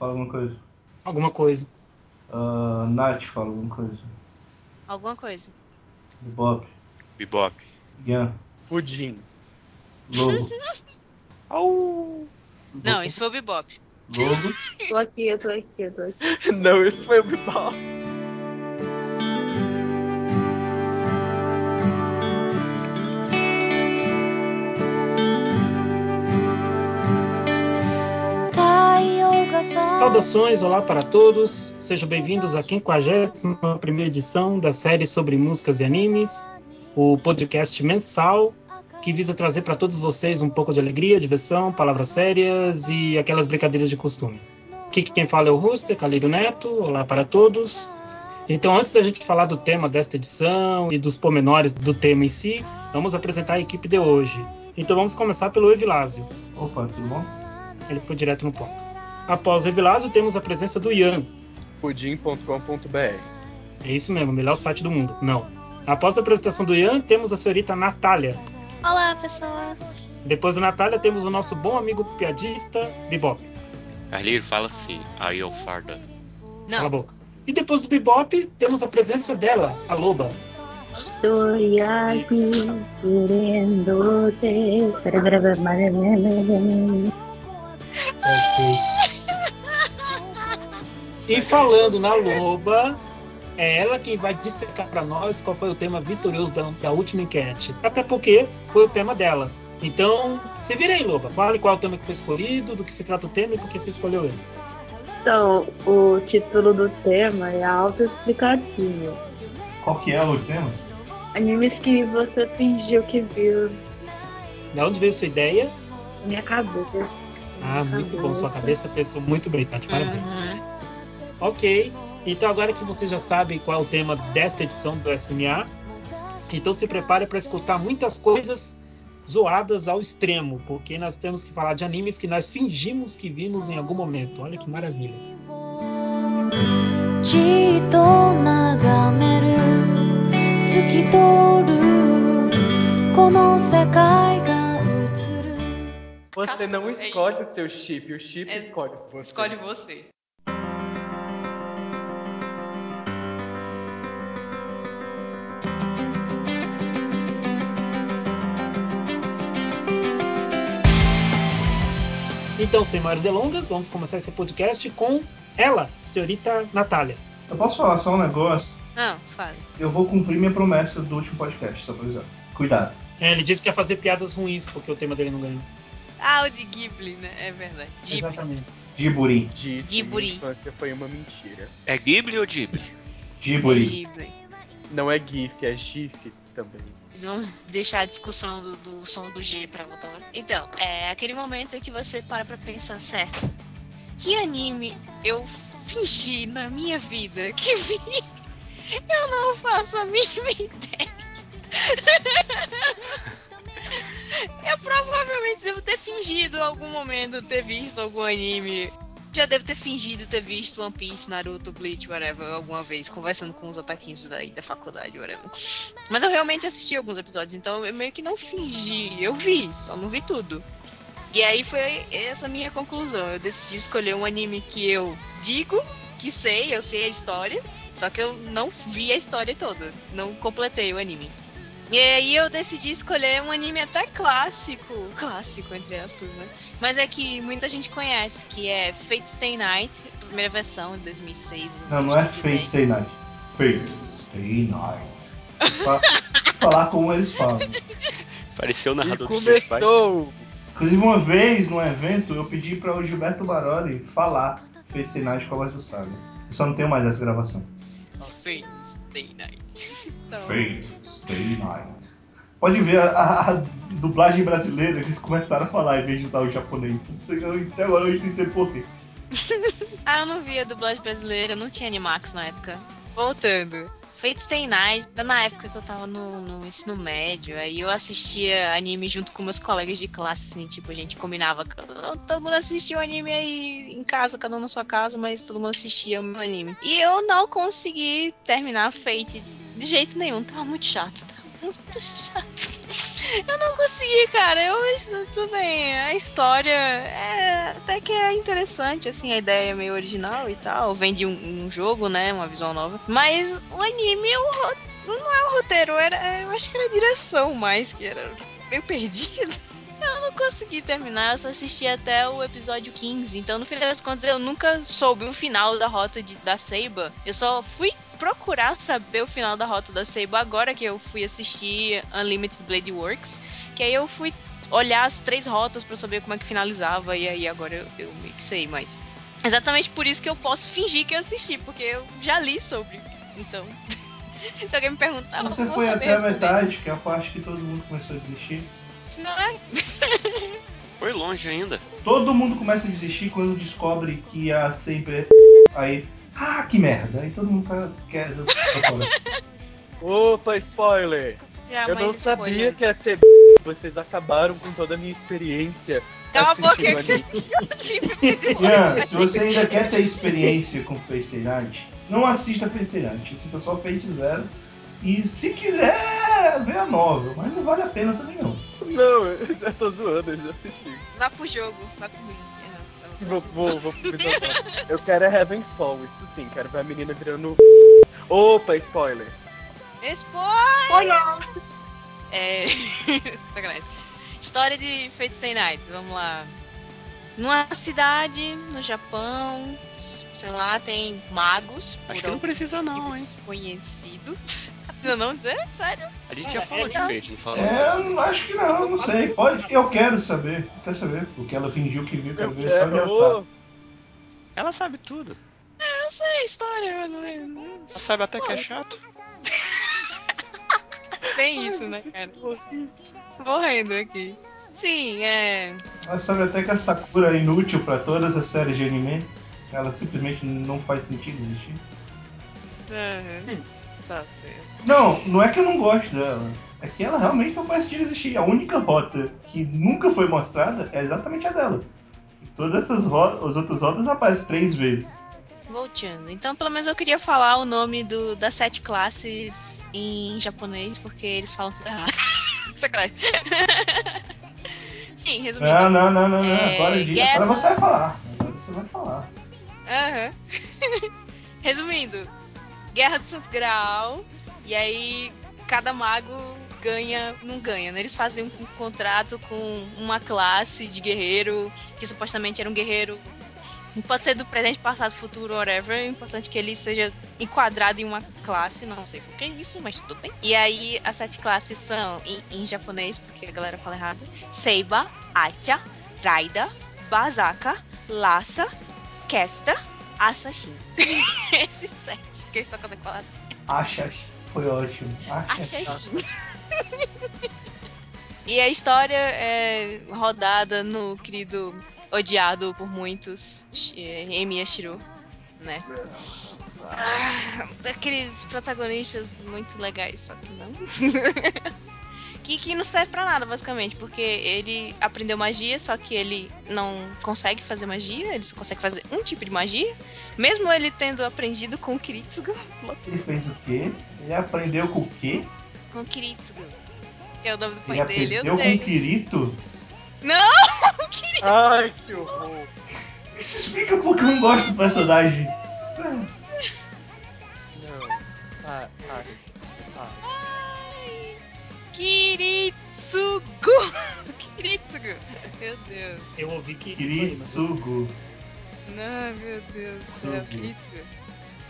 Fala alguma coisa. Alguma coisa. Uh, Nath, fala alguma coisa. Alguma coisa. Bebop. Bebop. Ian. Pudim. Lobo. Au! Não, isso foi o Bebop. Lobo. Tô aqui, eu tô aqui, eu tô aqui. Não, isso foi o Bebop. Saudações, olá para todos. Sejam bem-vindos à 51ª edição da série sobre músicas e animes, o podcast mensal que visa trazer para todos vocês um pouco de alegria, diversão, palavras sérias e aquelas brincadeiras de costume. Aqui quem fala é o Ruster, Calírio Neto. Olá para todos. Então, antes da gente falar do tema desta edição e dos pormenores do tema em si, vamos apresentar a equipe de hoje. Então, vamos começar pelo Evilásio. Opa, tudo bom? Ele foi direto no ponto. Após o Evilásio, temos a presença do Ian. Pudim.com.br É isso mesmo, o melhor site do mundo. Não. Após a apresentação do Ian, temos a senhorita Natália. Olá, pessoas. Depois da Natália, temos o nosso bom amigo piadista, Bebop. Carlinhos fala assim, aí eu farda. Cala a Não, boca. E depois do Bebop, temos a presença dela, a Loba. Estoy aquí queriéndote. E falando na Loba, é ela quem vai dissecar para nós qual foi o tema vitorioso da, da última enquete. Até porque foi o tema dela. Então, se vira aí, Loba. Fale qual é o tema que foi escolhido, do que se trata o tema e por que você escolheu ele. Então, o título do tema é autoexplicativo. Qual que é o tema? Animes que você fingiu que viu De onde veio sua ideia? na minha cabeça. Ah, muito bom. Sua cabeça pensou muito bem, Tati. Parabéns. Uhum. Ok, então agora que você já sabe qual é o tema desta edição do SMA, então se prepare para escutar muitas coisas zoadas ao extremo, porque nós temos que falar de animes que nós fingimos que vimos em algum momento. Olha que maravilha. Você não é escolhe o seu chip, o chip é, escolhe você. Escolhe você. Então, sem maiores delongas, vamos começar esse podcast com ela, senhorita Natália. Eu posso falar só um negócio? Não, fale. Eu vou cumprir minha promessa do último podcast, só pra avisar. Cuidado. É, ele disse que ia fazer piadas ruins porque o tema dele não ganhou. Ah, o de Ghibli, né? É verdade. Ghibli. Exatamente. Minha infância foi uma mentira. É Ghibli ou Ghibli? Giburi. Ghibli. Não é GIF, é GIF também. Vamos deixar a discussão do, do som do G pra outra. Então, é aquele momento em que você para pra pensar, certo? Que anime eu fingi na minha vida que vi? Eu não faço a mínima ideia. Eu provavelmente devo ter fingido em algum momento ter visto algum anime. Já devo ter fingido ter visto One Piece, Naruto, Bleach, whatever, alguma vez, conversando com os otaquinhos daí da faculdade, whatever. Mas eu realmente assisti alguns episódios, então eu meio que não fingi, eu vi, só não vi tudo. E aí foi essa minha conclusão. Eu decidi escolher um anime que eu digo que sei, eu sei a história, só que eu não vi a história toda, não completei o anime. E aí eu decidi escolher um anime até clássico, clássico entre aspas, né? Mas é que muita gente conhece, que é Fate Stay Night, primeira versão de 2006. Não, não é Fate Stay Night. Fate Stay Night. Fa- falar como eles falam. Pareceu o E narrador Fighter. começou! Inclusive, uma vez, num evento, eu pedi para o Gilberto Baroli falar Fate Stay Night com a voz do Saga. Eu só não tenho mais essa gravação. Fate Stay Night. Então, Fate Stay Night. Pode ver a, a- a dublagem brasileira, eles começaram a falar em vez de usar o japonês. Até agora eu não entendo por quê. Ah, eu não vi a dublagem brasileira, não tinha Animax na época. Voltando. Fate Stay Night, na época que eu tava no, no ensino médio, aí eu assistia anime junto com meus colegas de classe, assim, tipo, a gente combinava, todo mundo assistia o anime aí em casa, cada um na sua casa, mas todo mundo assistia o meu anime. E eu não consegui terminar Fate de jeito nenhum, tava muito chato, muito chato. Eu não consegui, cara. Eu tudo bem. A história é até que é interessante, assim, a ideia é meio original e tal. Vem de um, um jogo, né? Uma visual nova. Mas o anime o ro- não é o roteiro, era, eu acho que era a direção mais, que era meio perdido. Eu não consegui terminar, eu só assisti até o episódio 15. Então, no final das contas, eu nunca soube o final da rota de- da Seiba. Eu só fui procurar saber o final da rota da Seiba agora que eu fui assistir Unlimited Blade Works. Que aí eu fui olhar as três rotas pra saber como é que finalizava. E aí agora eu, eu meio que sei, mas. Exatamente por isso que eu posso fingir que eu assisti, porque eu já li sobre. Então. Se alguém me perguntar, Você eu vou foi saber até a metade, que é a parte que todo mundo começou a desistir. Não é? Foi longe ainda. Todo mundo começa a desistir quando descobre que a Saber. Aí. Ah, que merda! Aí todo mundo quer. fora. Opa, spoiler! Já, Eu mas não sabia spoiler. que ia ser. Vocês acabaram com toda a minha experiência. Cala a boca anime. Ian, se você ainda quer ter experiência com Face Night, não assista Face Night. Assista só Zero. E se quiser, vê a novel. Mas não vale a pena também não. Não, eu tô zoando, eu já assisti. Vá pro jogo, vá pro mim. Vou, vou, vou Eu quero é Heavenfall, isso sim, quero ver a menina virando. Opa, spoiler! Spoiler! É. Sacanagem. História de Fate Stay Night, vamos lá. Numa cidade no Japão, sei lá, tem magos. Acho que não precisa não, hein? Desconhecido. Precisa não dizer? Sério? A gente já falou de Fate, não falou? É, acho que não, não sei. Pode, eu quero saber. Quero saber. Porque ela fingiu que viu, quero Eu ver. Só quero. engraçado. Ô, Ela sabe tudo. Eu sei a história, mas não é. Ela sabe até que é chato. Bem isso, né, cara? Morrendo aqui. Sim, é. Ela sabe até que a Sakura é inútil pra todas as séries de anime. Ela simplesmente não faz sentido existir. Aham. Tá certo. Não, não é que eu não gosto dela. É que ela realmente não faz sentido existir. A única rota que nunca foi mostrada é exatamente a dela. Todas essas rotas, as outras rotas aparecem três vezes. Voltando. Então, pelo menos eu queria falar o nome do, das sete classes em japonês, porque eles falam tudo errado. Sacanagem. Sim, resumindo. Não, não, não, não, não. É, Agora, diga- guerra. agora você vai falar. Agora você vai falar. Aham. Resumindo, Guerra do Santo Graal, e aí cada mago ganha, não ganha, né? Eles fazem um, contrato com uma classe de guerreiro, que supostamente era um guerreiro. Pode ser do presente, passado, futuro, whatever. O importante é que ele seja enquadrado em uma classe, não sei por que isso, mas tudo bem. E aí, as sete classes são, em, em japonês, porque a galera fala errado: Seiba, Acha, Raida, Bazaka, Lassa, Kesta, Assassin. Esses sete, porque eles só conseguem falar assim. Acha. Foi ótimo. Acha. Assassin. e a história é rodada no querido, odiado por muitos, eh, Emi Yashiro, né? Ah, Aqueles protagonistas muito legais, só que não. que, que não serve pra nada, basicamente, porque ele aprendeu magia, só que ele não consegue fazer magia, ele só consegue fazer um tipo de magia, mesmo ele tendo aprendido com o Kiritsugu, Ele fez o quê? Ele aprendeu com o quê? com o Kiritsugu, que é o nome do pai Ele dele, eu aprendeu com o Kirito? Não, o Kiritsugu! Ai, que horror! Isso explica porque eu não gosto do personagem. Não. Ah, ah, ah. Kiritsugu! Kiritsugu! Meu Deus. Eu ouvi que. Kiritsugu. Não, meu Deus do céu, Sugu. Kiritsugu.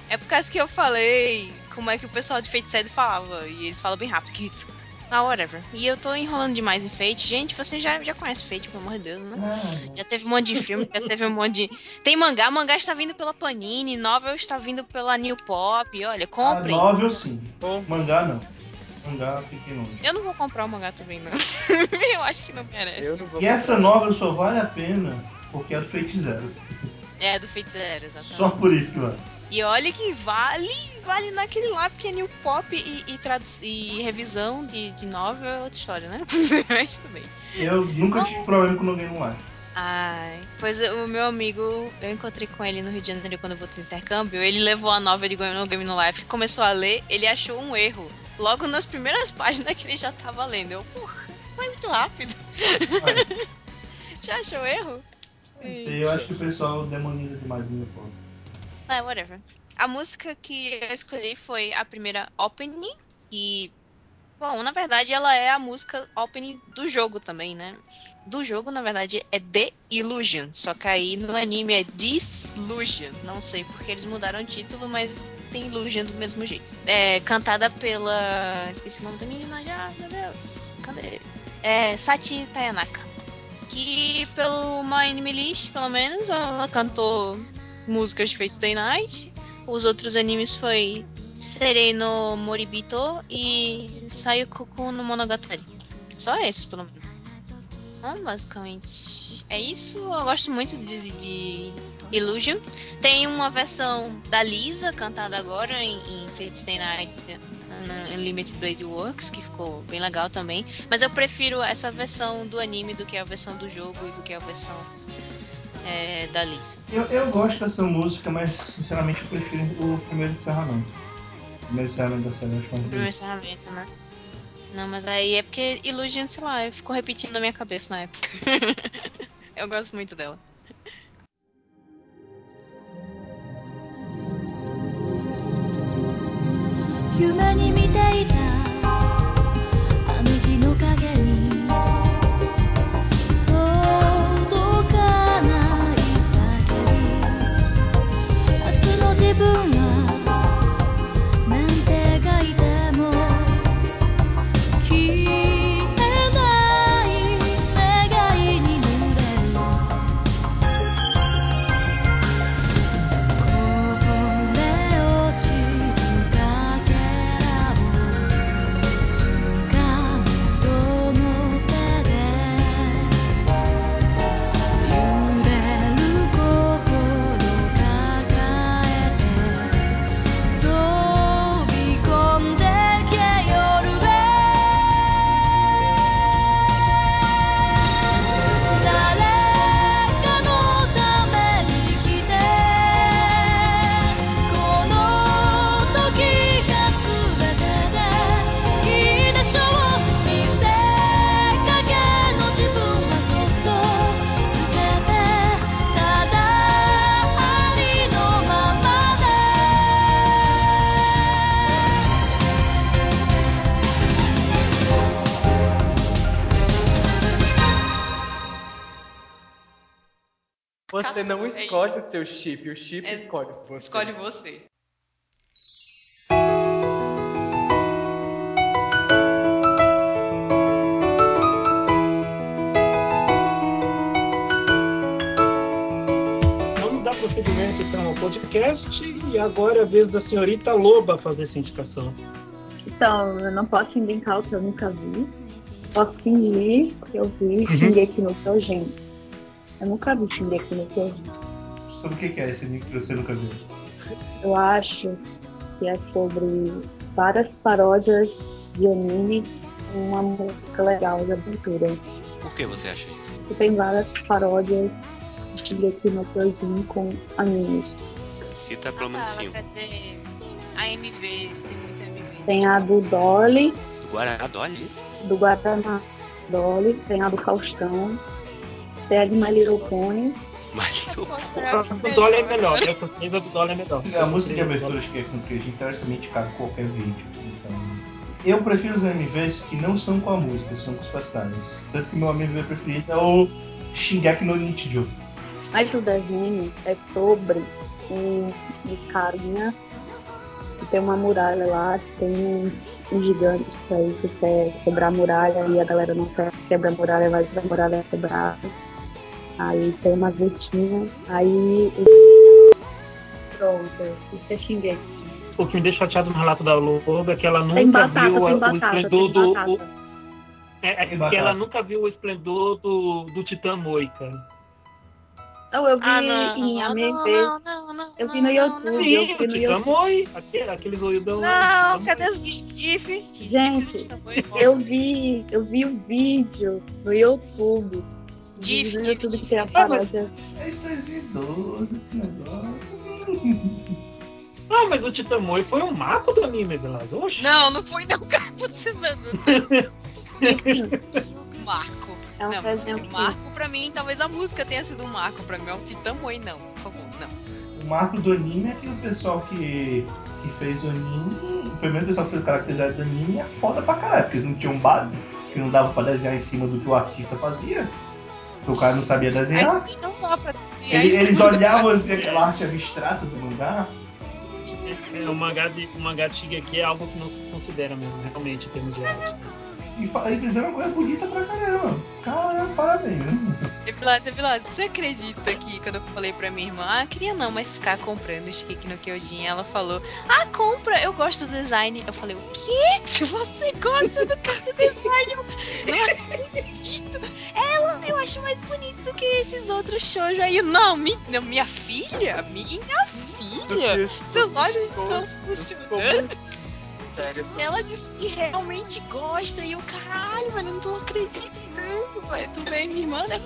É por causa que eu falei como é que o pessoal de Fate Sede falava. E eles falam bem rápido, Kiritsugu. Ah, whatever. E eu tô enrolando demais em Fate. Gente, você já, já conhece Fate, pelo amor de Deus, né? Ah, Já teve um monte de filme, já teve um monte de. Tem mangá, mangá está vindo pela Panini, novel está vindo pela New Pop. Olha, comprem. novel sim. Bom, Mangá não. Mangá fique longe. Eu não vou comprar o mangá também, não. eu acho que não merece. eu não vou. E essa novel só vale a pena porque é do Fate Zero. É, do Fate Zero, exatamente. Só por isso que vale. E olha que vale, vale naquele lá, porque é New Pop e, e, e revisão de, de novel é outra história, né? Mas tudo bem. Eu nunca tive problema com ninguém no live. Ai, pois o meu amigo, eu encontrei com ele no Rio de Janeiro quando eu voltei no intercâmbio. Ele levou a novel de Game no Game no Life, começou a ler, ele achou um erro. Logo nas primeiras páginas que ele já tava lendo. Eu, porra, foi muito rápido. Vai. Já achou erro? Sei, eu acho que o pessoal demoniza demais o meu povo. Ah, whatever. A música que eu escolhi foi a primeira opening, e. Bom, na verdade ela é a música opening do jogo também, né? Do jogo, na verdade, é The Illusion. Só que aí no anime é Disillusion. Não sei porque eles mudaram o título, mas tem Illusion do mesmo jeito. É cantada pela. Esqueci o nome da menina já, meu Deus. Cadê? É Sati Tayanaka. Que pelo My Anime List, pelo menos, ela cantou músicas de Fate Stay Night. Os outros animes foi Sereno Moribito e Sayukoku no Monogatari. Só esses, pelo menos. Então, basicamente, é isso. Eu gosto muito de, de Illusion. Tem uma versão da Lisa cantada agora em, em Fate Stay Night Unlimited Blade Works, que ficou bem legal também. Mas eu prefiro essa versão do anime do que a versão do jogo e do que a versão é, da Lisa. Eu, eu gosto dessa música, mas sinceramente eu prefiro o primeiro encerramento. O primeiro encerramento da série, acho O mais primeiro bonito. encerramento, né? Não, mas aí é porque Illusion, sei lá, ficou repetindo na minha cabeça na época. eu gosto muito dela. 夢 Você não é escolhe isso. o seu chip, o chip É, escolhe você. Escolhe você. Vamos dar prosseguimento então ao podcast e agora é a vez da senhorita Loba fazer essa indicação. Então, eu não posso inventar o que eu nunca vi. Posso fingir que eu vi Uhum. Shingeki no Kyojin. Eu nunca vi Shingeki no Kyojin. Sobre o que é esse anime que você nunca viu? Eu acho que é sobre várias paródias de anime com uma música legal de aventura. Por que você acha isso? E tem várias paródias de Shingeki no Kyojin com animes. Cita pelo Ah, menos tá, cinco. AMVs, tem muito AMV. Tem a do Dolly, Do Guaraná, isso. do Guaraná Dolly, tem a do Faustão, tem a de My Little Pony. O do Dolly é melhor, né? A do Dolly é melhor. A música de abertura acho que é com que a gente teoricamente cabe qualquer vídeo. Então, eu prefiro os MVs que não são com a música, são com os personagens. Tanto que meu MV preferido é o Shingeki no Nichijou. Mas o desenho é sobre um, um carinha que tem uma muralha lá, que tem um, um gigante que aí que quer quebrar a muralha e a galera não quer quebrar a muralha, mas a muralha é quebrada. Aí tem uma vetinha, aí pronto, isso é Shingeki. O que me deixa chateado no relato da Loba é que ela nunca batata, viu a- tem o batata, esplendor do. batata. o- é, é que batata. ela nunca viu o esplendor do, do Titã Moi, cara. Não, eu vi Ah, não, em não, AMV, não, não, não, eu vi no YouTube, não. eu Sim, vi o no Titã YouTube. Moi, aquele, aquele Não, lá. cadê os GIF? Gente, eu vi, eu vi o vídeo no YouTube. Gif, YouTube gif. que tem a Ah, mas- paródia. É de 2012 esse negócio. Ah, mas o Titã Moi foi um marco do anime, Velas. Oxe. Não, não foi não, cara. Você, mano. É um Não, o que marco pra mim, talvez a música tenha sido um marco pra mim. O Titã Moe, não, por favor, não. O marco do anime é que o pessoal que, que fez o anime, o primeiro pessoal que fez o caracterizado do anime é foda pra caralho, porque eles não tinham base, que não dava pra desenhar em cima do que o artista fazia. Porque o cara não sabia desenhar. Aí não dá pra. Ele- eles olhavam assim aquela arte abstrata do mangá. É, o mangá de, o mangá de Shigeki é algo que não se considera mesmo, realmente, em termos de arte. E, e fizeram uma coisa bonita pra caramba. Cara, parabéns. Evilásio, Evilásio, você acredita que quando eu falei pra minha irmã, ah, queria não, mas ficar comprando o Shikiki no Kyojin, ela falou, ah, compra, eu gosto do design. Eu falei, o quê? Você gosta do, do design, eu não acredito. Ela, eu acho mais bonito do que esses outros shoujo aí. Não, mi- não, minha filha, minha filha, seus olhos estão funcionando. Sério, sou- Ela disse que realmente gosta e eu, caralho, mano, eu não tô acreditando, velho. Tu vê minha irmã, né?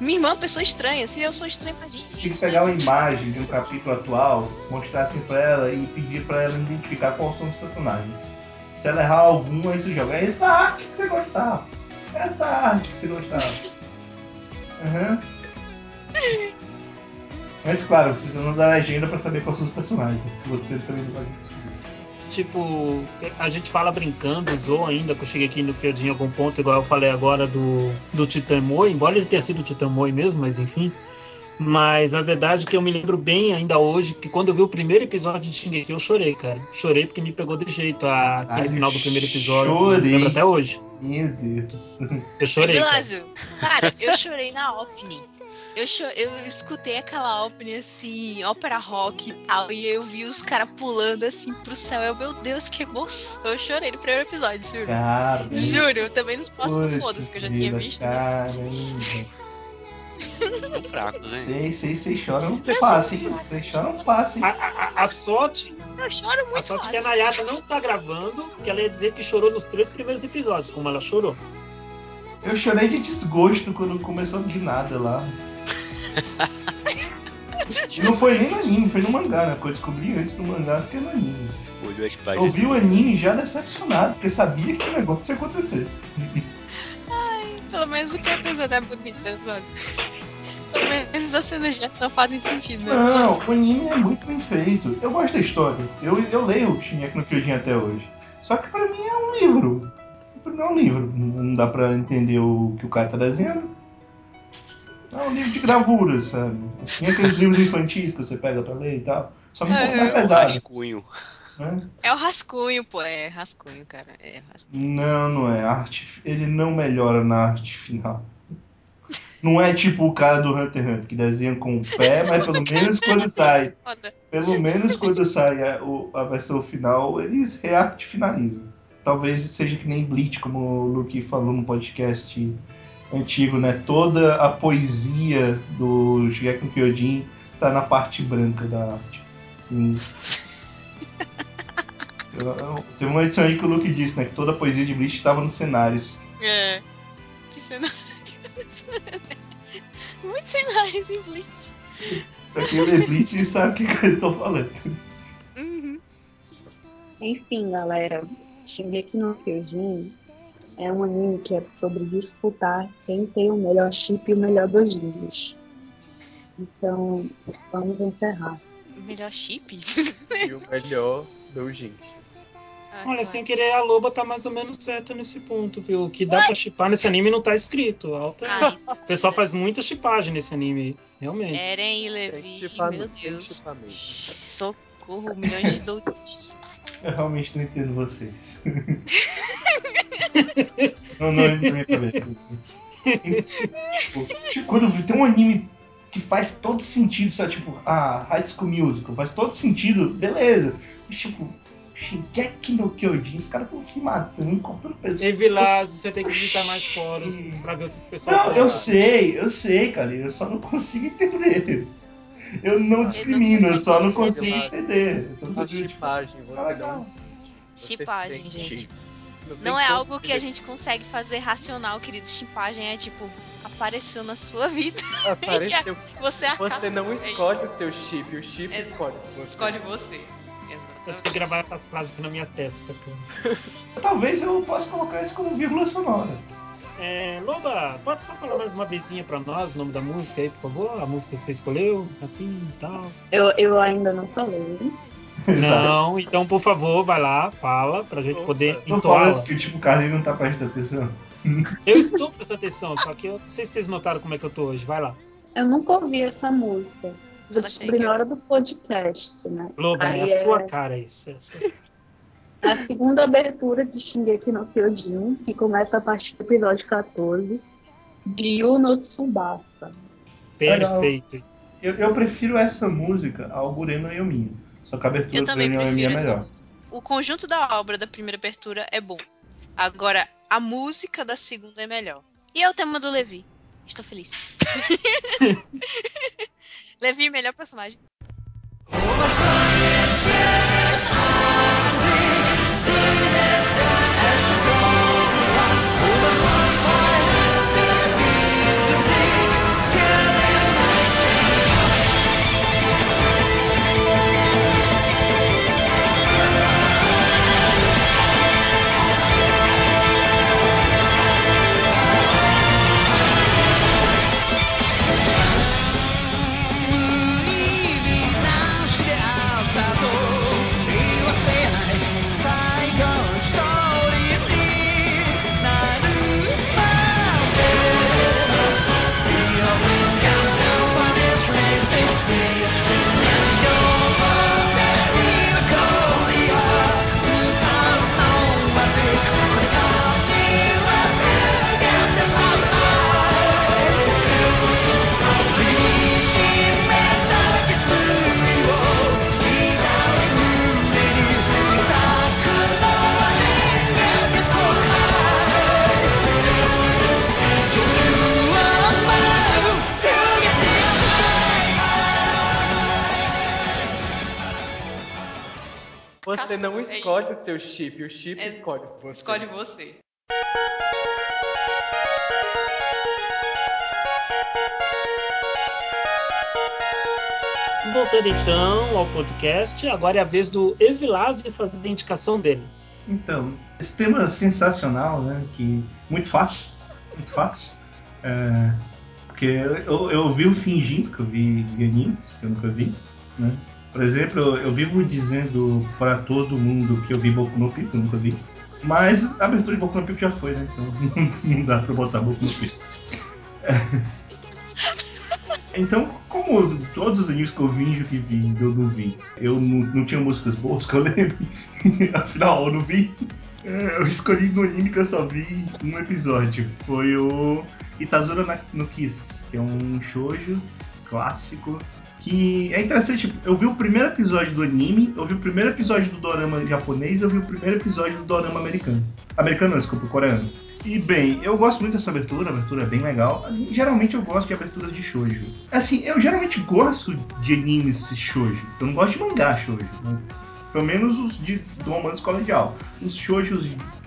Minha irmã é uma pessoa estranha, se eu sou estranha, imagina. Tinha que pegar uma imagem de um capítulo atual, mostrar assim pra ela e pedir pra ela identificar quais são os personagens. Se ela errar algum, aí tu joga. É essa arte que você gostava. É essa arte que você gostava. Aham. Mas claro, você precisa dar legenda pra saber quais são os personagens. Que você também não vai descobrir. Tipo, a gente fala brincando, zoa ainda, que eu cheguei aqui no Kyojin em algum ponto, igual eu falei agora do, do Titamoi, embora ele tenha sido o Titamoi mesmo, mas enfim. Mas a verdade é que eu me lembro bem ainda hoje que quando eu vi o primeiro episódio de Shingeki eu chorei, cara. Chorei porque me pegou de jeito a- aquele Caralho, final do primeiro episódio. Chorei. me lembro até hoje. Meu Deus. Eu chorei. Cara. Cara, eu chorei na opening. Eu, eu escutei aquela opening assim, ópera rock e tal, e eu vi os caras pulando assim pro céu. Eu, meu Deus, que emoção. Eu chorei no primeiro episódio, juro. Cara. Juro, também nos próximos Putz, foda-se que eu já tinha visto. né? Caramba. Estão fracos, hein? Vocês, vocês, vocês choram fácil, hein? Vocês choram fácil. A, hein? a- a- a sorte, Eu choro a muito sorte é que a fácil. Nayaka não tá gravando, que ela ia dizer que chorou nos três primeiros episódios, como ela chorou. Eu chorei de desgosto quando começou a guinada lá. Não foi nem no anime, foi no mangá, né? Porque eu descobri antes do mangá do que no anime. Olhou as Eu páginas. vi o anime já decepcionado, porque sabia que o negócio ia acontecer. Pelo menos o protetor é bonito, Evilásio. Pelo menos as cenas de ação fazem sentido, né? Não, o anime é muito bem feito. Eu gosto da história. Eu, eu leio o Shingeki no Kyojin até hoje. Só que pra mim é um livro. Pra mim é um livro. Não dá pra entender o que o cara tá desenhando. É um livro de gravura, sabe? Tem aqueles livros infantis que você pega pra ler e tal. Só que um pouco mais É o pesado. rascunho. Né? É o rascunho, pô. É rascunho, cara. É rascunho. Não, não é. A arte, ele não melhora na arte final. Não é tipo o cara do Hunter x Hunter que desenha com o pé, mas pelo menos quando sai. Pelo menos quando sai a, a versão final, eles rearte finalizam. Talvez seja que nem Bleach, como o Luke falou no podcast antigo, né? Toda a poesia do Shigeki no Kyojin tá na parte branca da arte. Hum. Teve uma edição aí que o Luke disse, né? Que toda a poesia de Bleach estava nos cenários. É. Que cenário. Muitos cenários em Bleach. Pra quem lê Bleach sabe o que, que eu tô falando. Uhum. Enfim, galera, Shingeki no Kyojin é um anime que é sobre disputar quem tem o melhor chip e o melhor doujins. Então, vamos encerrar. Melhor chip? E o melhor do gente. Ah, Olha, claro. sem querer, a Loba tá mais ou menos certa nesse ponto, viu? O que dá pra chipar nesse anime não tá escrito. Alta... Ah, isso. O pessoal faz muita chipagem nesse anime, realmente. Eren e Levi, meu Deus. Socorro, milhões de doutes. Eu realmente não entendo vocês. não, não entra na minha cabeça. Tipo, tipo, quando tem um anime que faz todo sentido, sabe? Tipo, a High School Musical faz todo sentido, beleza. Mas, tipo, Shingeki no Kyojin, os caras estão se matando, cortando pessoas. Ei, Vilásio, você tem que visitar mais fóruns pra ver o que o pessoal Não, eu sei, eu sei, cara, eu só não consigo entender. Eu não discrimino, eu só não consigo entender. Eu só não A consigo, tipo, chipagem, ah, você não entende. Você Chipagem, gente. Não é algo que a gente consegue fazer racional, querido. Chipagem é tipo, apareceu na sua vida. Apareceu. Você acaba. Você não é escolhe isso. o seu chip, o chip É- escolhe você. Escolhe você. Eu tenho que Exatamente. gravar essa frase na minha testa, cara. Talvez eu possa colocar isso como vírgula sonora. É, Loba, pode só falar mais uma vezinha pra nós o nome da música aí, por favor? A música que você escolheu, assim e tal. Eu, eu ainda não falei. Não, então por favor, vai lá, fala, pra gente Opa. poder falando que tipo, o Carlinhos não tá prestando atenção. Eu estou prestando atenção, só que eu não sei se vocês notaram como é que eu tô hoje. Vai lá. Eu nunca ouvi essa música. Eu descobri na hora do podcast, né? Loba, Aí é a sua cara isso. É a sua- a segunda abertura de Shingeki no Kyojin, que começa a partir do episódio 14, de Yu no Tsubasa. Perfeito. Eu, eu prefiro essa música ao Bureno Yomi. Só que a abertura Eu também é prefiro essa melhor. música. O conjunto da obra da primeira abertura é bom. Agora, a música da segunda é melhor. E é o tema do Levi. Estou feliz. Levi, melhor personagem. Seu chip, o chip É- escolhe você. Escolhe você. Voltando então ao podcast, agora é a vez do Evilásio fazer a indicação dele. Então, esse tema é sensacional, né? Que muito fácil, muito fácil. É, porque eu, eu vivo fingindo que eu vi, vi animes, que eu nunca vi, né? Por exemplo, eu, vivo dizendo para todo mundo que eu vi Boku no Pico, nunca vi. Mas a abertura de Boku no Pico já foi, né? Então não dá pra botar Boku no Pico. É. Então, como todos os animes que eu finjo que vi, eu não vi. Eu não, não tinha músicas boas que eu lembro. Afinal, eu não vi. É, Eu escolhi no anime que eu só vi um episódio. Foi o Itazura no Kiss, que é um shoujo clássico. Que é interessante, eu vi o primeiro episódio do anime, eu vi o primeiro episódio do dorama japonês, eu vi o primeiro episódio do dorama americano. Americano desculpa, coreano. E bem, eu gosto muito dessa abertura, a abertura é bem legal. Geralmente eu gosto de aberturas de shoujo. Assim, eu geralmente gosto de animes shoujo. Eu não gosto de mangá shoujo. Né? Pelo menos os de do romance colegial. Os shoujos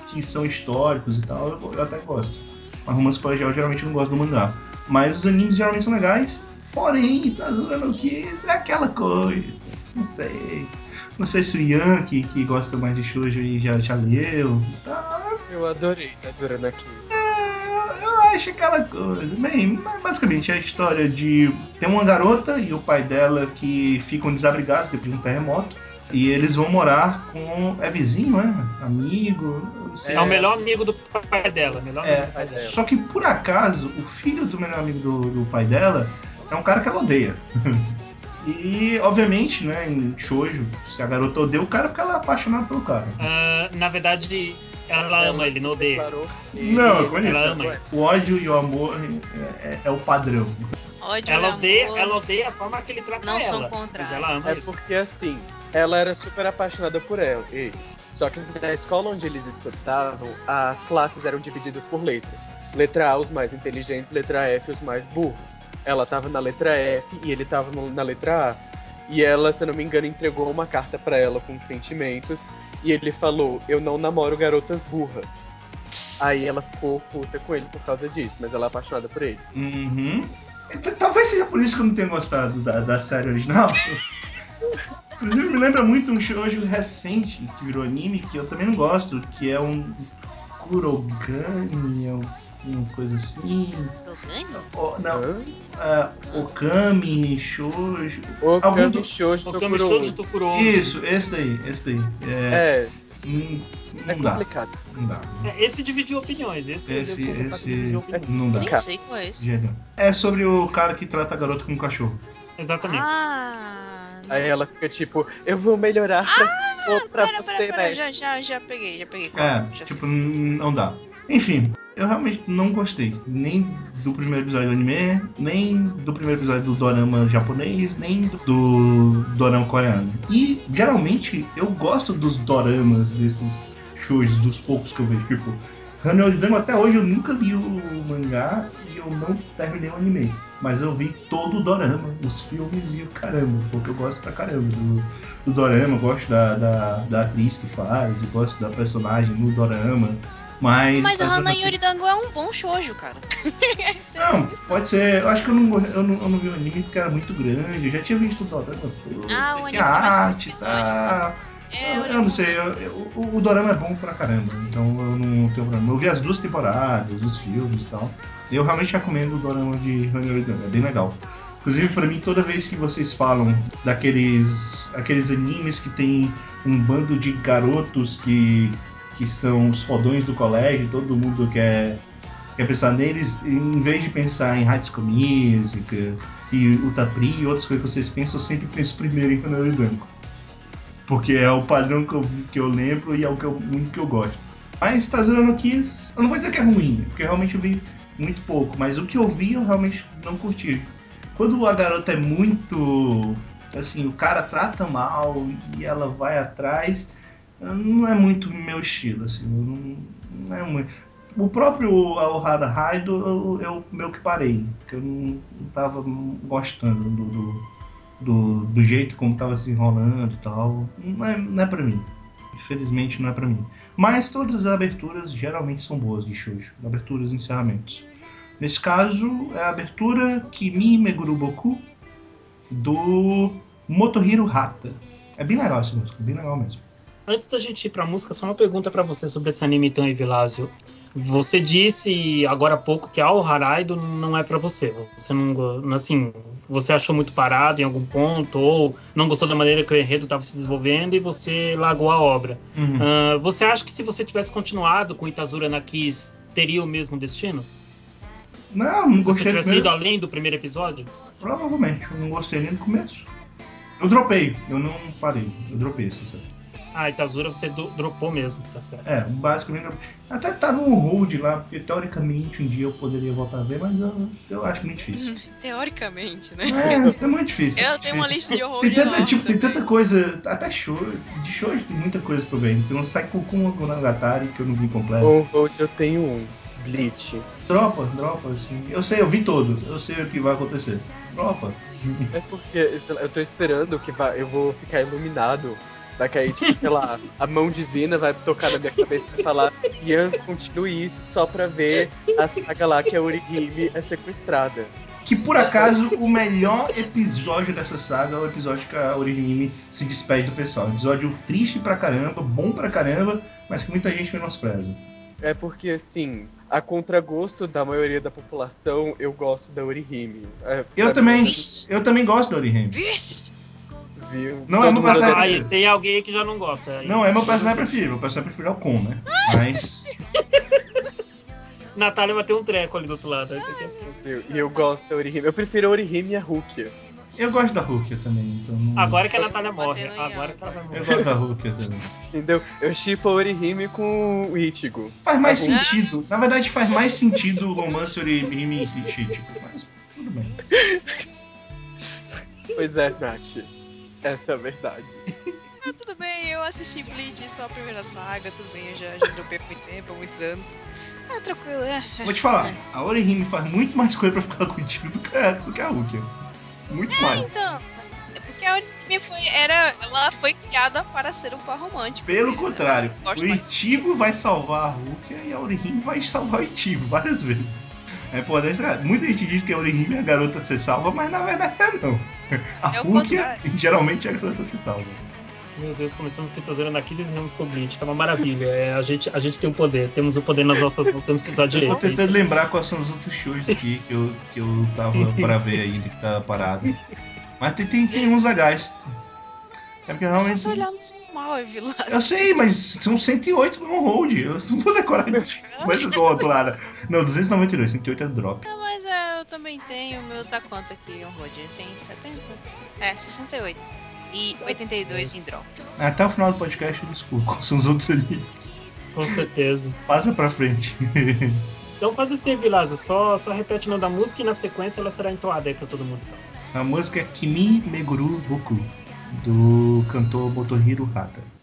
que são históricos e tal, eu, eu até gosto. Mas romance colegial eu geralmente não gosto do mangá. Mas os animes geralmente são legais. Porém, Itazura no Kiss é aquela coisa. Não sei. Não sei se o Ian, que, que gosta mais de shoujo, já, já leu tal. Eu adorei Tazura aqui. É, eu acho aquela coisa. Bem, basicamente é a história de. Tem uma garota e o pai dela que ficam desabrigados depois de um terremoto. E eles vão morar com. É vizinho, é? Amigo? sei. É, o melhor amigo do pai dela. Melhor É. amigo do pai dela. Só que por acaso, o filho do melhor amigo do, do pai dela é um cara que ela odeia. e, obviamente, né, em shoujo, se a garota odeia o cara é porque ela é apaixonada pelo cara. Ah, na verdade, ela ama ele, não odeia. Não, eu conheço. Ela ama ele. O ódio e o amor é, é- é o padrão. Ódio Ela odeia, amor ela odeia a forma que ele trata não ela. são Mas contrários. ela ama É ele. porque assim, ela era super apaixonada por ela, ele. Só que na escola onde eles estudavam, as classes eram divididas por letras. Letra A, os mais inteligentes, letra F, os mais burros. Ela tava na letra F e ele tava no- na letra A. E ela, se eu não me engano, entregou uma carta pra ela com sentimentos. E ele falou: Eu não namoro garotas burras. Aí ela ficou puta com ele por causa disso, mas ela é apaixonada por ele. Uhum. Talvez seja por isso que eu não tenho gostado da, da série original. Inclusive me lembra muito um shoujo recente que virou anime, que eu também não gosto, que é um Kurogami, é um uma coisa assim. O- não, ah, Okami, Shoujo. O Algum Kami do- Shoujo Okami Tokuro. Shoujo Tokuro. Isso, esse daí, esse daí. É, É, hum, é não dá, complicado. não dá. É, Esse dividiu opiniões. Esse, Esse, esse dividiu opiniões. não dá. Nem sei qual é esse. É sobre o cara que trata a garota como um cachorro. Exatamente. Ah, Aí ela fica tipo, eu vou melhorar pra, for pra pera, você, pera, pera, né? já, já, já peguei, já peguei. É, já tipo, sei. não dá. Enfim, eu realmente não gostei. Nem do primeiro episódio do anime, nem do primeiro episódio do dorama japonês, nem do, do dorama coreano. E, geralmente, eu gosto dos doramas desses shows, dos poucos que eu vejo. Tipo, Hanyo até hoje eu nunca li o mangá e eu não terminei o anime. Mas eu vi todo o dorama, os filmes e o caramba, porque eu gosto pra caramba do, do dorama, gosto da, da, da atriz que faz, gosto da personagem no dorama. Mas. Mas a Hana Yuri Dango é um bom shoujo, cara. Não, pode ser. Eu acho que eu não, eu não, eu não vi o anime porque era muito grande. Eu já tinha visto o dorama. Ah, o anime mais arte, tá? É, eu, olha, eu não sei, eu- eu- o, o Dorama é bom pra caramba, então eu não tenho problema. Eu vi as duas temporadas, os filmes e tal. Eu realmente recomendo o Dorama de Hanyo é bem legal. Inclusive, pra mim, toda vez que vocês falam daqueles aqueles animes que tem um bando de garotos que, que são os fodões do colégio, todo mundo quer, quer pensar neles, em vez de pensar em High School Music e Utapri e outras coisas que vocês pensam, eu sempre penso primeiro em Hanyo Danko. Porque é o padrão que eu, que eu lembro e é o que eu, muito que eu gosto. Mas Tazurano Kiss, eu não vou dizer que é ruim, porque realmente eu vi muito pouco, mas o que eu vi eu realmente não curti. Quando a garota é muito. Assim, o cara trata mal e ela vai atrás, não é muito meu estilo, assim, não, não é muito. O próprio Alhara Raido eu, eu meio que parei, porque eu não, não tava gostando do, do, do, do jeito como tava se enrolando e tal. Não é, não é pra mim. Infelizmente não é pra mim. Mas todas as aberturas geralmente são boas de shoujo. Aberturas e encerramentos. Nesse caso, é a abertura Kimi Meguru Boku do Motohiro Hata. É bem legal essa música, bem legal mesmo. Antes da gente ir pra música, só uma pergunta pra você sobre esse anime Tan e Vilásio. Você disse agora há pouco que Ao Haraido não é pra você. Você não, assim, você achou muito parado em algum ponto ou não gostou da maneira que o enredo estava se desenvolvendo e você largou a obra. Uhum. Ah, você acha que se você tivesse continuado com Itazura na Kiss, teria o mesmo destino? Não, não Se você gostei tivesse ido além do primeiro episódio? Provavelmente, eu não gostei nem do começo. Eu dropei, eu não parei, eu dropei, sincero. Ah, Itazura você do- dropou mesmo, tá certo. É, basicamente. Até tá no hold lá, porque teoricamente um dia eu poderia voltar a ver, mas eu, eu acho muito difícil. Teoricamente, né? É, é muito difícil. Eu tenho uma lista de horror Tem tanta, tipo, tem tanta coisa, até show, de show tem muita coisa pra ver. Tem um Psycho Kun Monogatari que eu não vi completo. On hold eu tenho um. Bleach. Dropa, dropa, assim. Eu sei, eu vi todo, eu sei o que vai acontecer. Dropa. É porque eu tô esperando que vai, eu vou ficar iluminado. Vai cair, tipo, sei lá, a mão divina vai tocar na minha cabeça e vai falar Ian, continue isso só pra ver a saga lá que a Orihime é sequestrada. Que por acaso o melhor episódio dessa saga é o episódio que a Orihime se despede do pessoal. Episódio triste pra caramba, bom pra caramba, mas que muita gente menospreza. É porque, assim, a contragosto da maioria da população, eu gosto da Orihime. É, Eu também, mim, eu também gosto da Orihime. Vixe! Viu? Não, Todo é meu personagem Aí, tem alguém que já não gosta. Não, é meu personagem preferido, meu personagem preferido é o Kon, né? Mas. Natália vai ter um treco ali do outro lado. E eu gosto da Orihime. Eu prefiro a Orihime e a Rukia. Eu gosto da Rukia também, então. não- Agora que a Natália morre. Agora que ela vai Eu morrer. gosto da Rukia também. Entendeu? Eu chipo a Orihime com o Ichigo. Faz mais Ah, sentido. Na verdade, faz mais sentido o romance Orihime e Chichico. Mas tudo bem. Pois é, Nath. Essa é a verdade. Ah, tudo bem, eu assisti Bleach, só a primeira saga, tudo bem, eu já, já dropei há muito tempo, há muitos anos. Ah, tranquilo, é. é. Vou te falar, a Orihime faz muito mais coisa pra ficar contigo do que a, do que a Rukia. Muito mais. Então, é porque a Orihime foi, era, ela foi criada para ser um par romântico. Pelo né, contrário, o mais- Itigo vai salvar a Rukia e a Orihime vai salvar o Itigo várias vezes. É importante, cara. Muita gente diz que a Orihime é a garota a ser salva, mas na verdade é não. A É Rukia contrário. geralmente é a garota a ser salva. Meu Deus, começamos com Kitazura Aquiles e Ramos com Bleach. Tá uma maravilha. É, a, gente, a gente tem o poder. Temos o poder nas nossas mãos, temos que usar Eu tô direito. é tentando isso. lembrar quais são os outros shows aqui que eu, que eu tava pra ver ainda, que tava parado. Mas tem, tem, tem uns legais. É porque realmente. se olhar no seu mal, Vilas. Eu sei, mas são 108 no hold. Eu não vou decorar. Mas eu sou outro Não, 292, 108 é drop. Ah, mas é, eu também tenho. O meu tá quanto aqui, o Rod? Tem 70? É, 68. E 82 em drop. Até o final do podcast eu desculpo quais são os outros ali. Com certeza. Passa pra frente. Então faz assim, Vilásio. Só, só repete o nome da música e na sequência ela será entoada aí pra todo mundo. Então. A música é Kimi Meguru Boku, do cantor Motohiro Hata.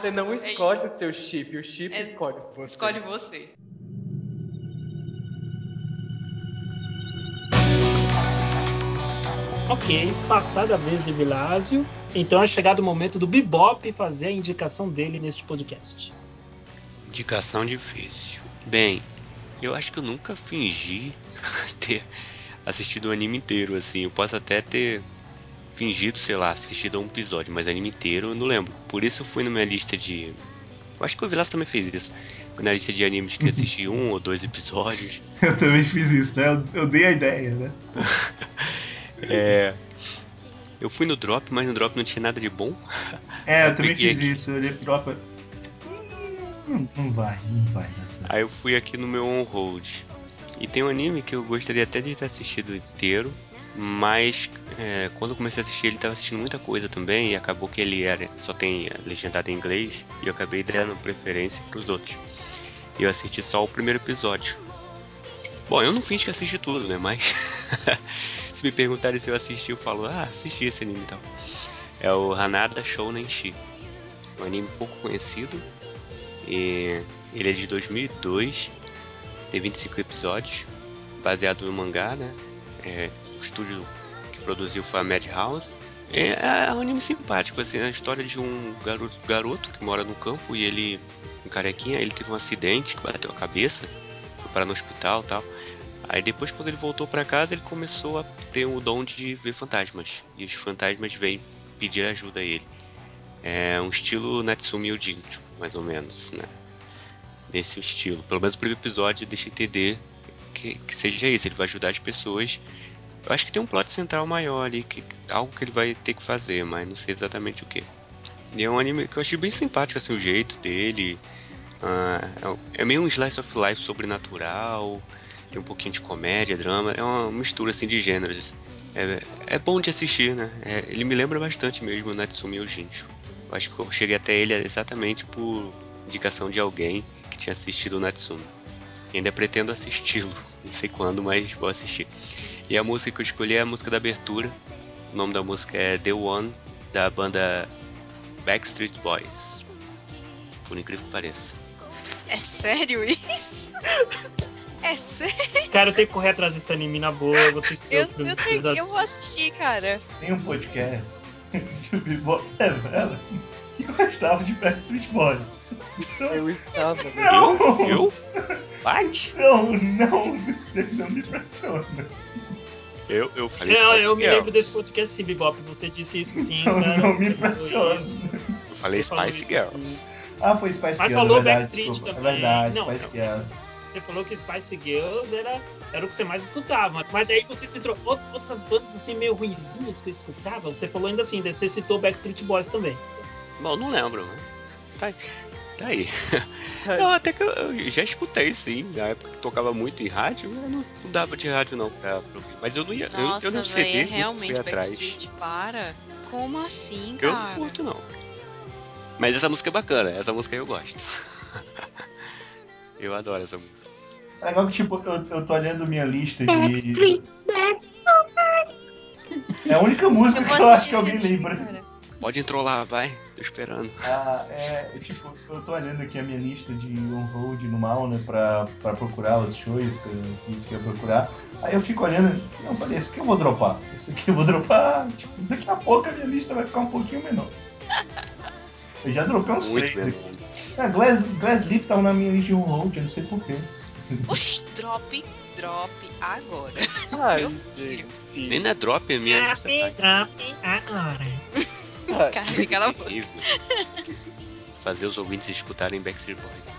Você não É escolhe isso. o seu chip, o chip É- escolhe você. Escolhe você. Ok, passada a vez de Vilásio, então é chegado o momento do Bebop fazer a indicação dele neste podcast. Indicação difícil. Bem, eu acho que eu nunca fingi ter assistido o anime inteiro, assim. Eu posso até ter fingido, sei lá, assistido a um episódio, mas anime inteiro eu não lembro. Por isso eu fui na minha lista de. Eu acho que o Vilas também fez isso. Fui na lista de animes que assisti um ou dois episódios. Eu também fiz isso, né? Eu, eu dei a ideia, né? É. Eu fui no drop, mas no drop não tinha nada de bom. É, eu Eu também fiz aqui. isso. Eu olhei pro drop. Não, não vai, não vai certo. Aí eu fui aqui no meu on-hold. E tem um anime que eu gostaria até de ter assistido inteiro, mas é, quando eu comecei a assistir ele tava assistindo muita coisa também e acabou que ele era só tem legendado em inglês e eu acabei dando preferência pros outros. E eu assisti só o primeiro episódio. Bom, eu não fiz que assisti tudo, né? Mas se me perguntarem se eu assisti, eu falo, ah, assisti esse anime e tal. É o Hanada Shounen Shi. Um anime pouco conhecido. E ele é de 2002. Tem 25 episódios. Baseado no mangá, né? É, o estúdio que produziu foi a Madhouse. É, é um anime simpático, assim, é a história de um garoto, garoto que mora no campo e ele, um carequinha, ele teve um acidente que bateu a cabeça, foi parar no hospital tal. Aí depois quando ele voltou pra casa, ele começou a ter o dom de ver fantasmas. E os fantasmas vêm pedir ajuda a ele. É um estilo Natsumi Ujincho, mais ou menos, né? Nesse estilo. Pelo menos o primeiro episódio deixa entender que, que seja isso, ele vai ajudar as pessoas. Eu acho que tem um plot central maior ali, que, algo que ele vai ter que fazer, mas não sei exatamente o que. E é um anime que eu achei bem simpático, assim, o jeito dele. Ah, é meio um slice of life sobrenatural, tem um pouquinho de comédia, drama, é uma mistura assim de gêneros. É, é bom de assistir, né? É, ele me lembra bastante mesmo o Natsumi Ujincho. Eu acho que eu cheguei até ele exatamente por indicação de alguém que tinha assistido o Natsumi. E ainda pretendo assisti-lo, não sei quando, mas vou assistir. E a música que eu escolhi é a música da abertura. O nome da música é The One, da banda Backstreet Boys. Por incrível que pareça. É sério isso? É sério? Cara, eu tenho que correr atrás desse anime na boa, eu vou ter que ver Eu, os eu, primeiros tenho, episódios. eu vou assistir, cara. Tem um podcast Bebop revela que gostava de Backstreet Boys. Eu estava. né? Não! Eu? What? Não, não, não me impressiona. Eu, eu falei Eu, Spice eu me Girl. lembro desse podcast sim, Bebop. Você disse isso sim, Não, cara. não me você falou isso. Eu falei Você Spice isso, Girl. sim. Ah, foi Spice Mas Girls, falou é verdade, Backstreet desculpa. também. É verdade, Não, Spice não, Girls. Você falou que Spice Girls era, era o que você mais escutava. Mas daí você citou out- outras bandas assim meio ruizinhas que eu escutava. Você falou ainda assim, você citou Backstreet Boys também. Bom, não lembro, né? Tá, tá aí. Não, até que eu, eu já escutei, sim. Na época que tocava muito em rádio, eu não, não dava de rádio não pra, pra ouvir. Mas eu não ia. eu- eu, Nossa, não CD, é realmente fui atrás. Backstreet, para. Como assim, Eu não cara? curto, não. Mas essa música é bacana, essa música eu gosto. eu adoro essa música. É legal que, tipo, eu, eu tô olhando minha lista de. É a única música que eu acho que alguém lembra. Pode entrolar, vai. Tô esperando. Ah, é, é, tipo, eu tô olhando aqui a minha lista de on-hold no mal, né, pra, pra procurar os shows que eu, que eu ia procurar. Aí eu fico olhando, não, falei, esse aqui eu vou dropar. Esse aqui eu vou dropar, tipo, daqui a pouco a minha lista vai ficar um pouquinho menor. Eu já dropei uns Muito três mesmo. aqui. É, Glass, Glass Lip tava na minha lista de on-hold, eu não sei porquê. Oxi, drop, drop agora. Ai, Meu gente. Nem na drop a minha lista tá. agora. Cara, cala a boca. Fazer os ouvintes escutarem Backstreet Boys.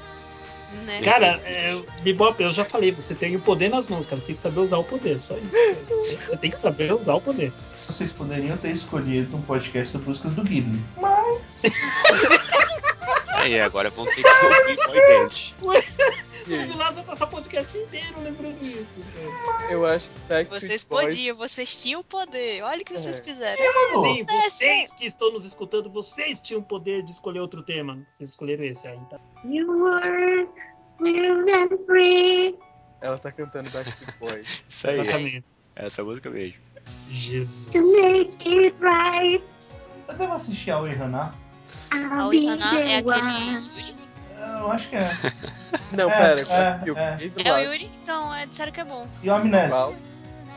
Né? Cara, é, Bebop, eu já falei, você tem o poder nas mãos, cara. Você tem que saber usar o poder, só isso. cara. Você tem que saber usar o poder. Vocês poderiam ter escolhido um podcast sobre músicas do Ghibli. Aí, agora vão ter que ouvir boy band. O Vilas vai passar o podcast inteiro lembrando isso. cara. Eu acho que Backstreet Vocês Boys- podiam, vocês tinham poder. Olha o que vocês É. fizeram. Sim, vocês que estão nos escutando, vocês tinham o poder de escolher outro tema. Vocês escolheram esse aí, tá? You were and free. Ela tá cantando Backstreet Boys. Isso aí. Exatamente. É essa música mesmo. Jesus. To make it right. Eu devo assistir ao Erraná. I'll A be Oitana é aquele? Eu acho que é. Não, É, pera. é, eu- é. É o Yuri? Então, é, disseram que é bom. E o Amnésia. Qual?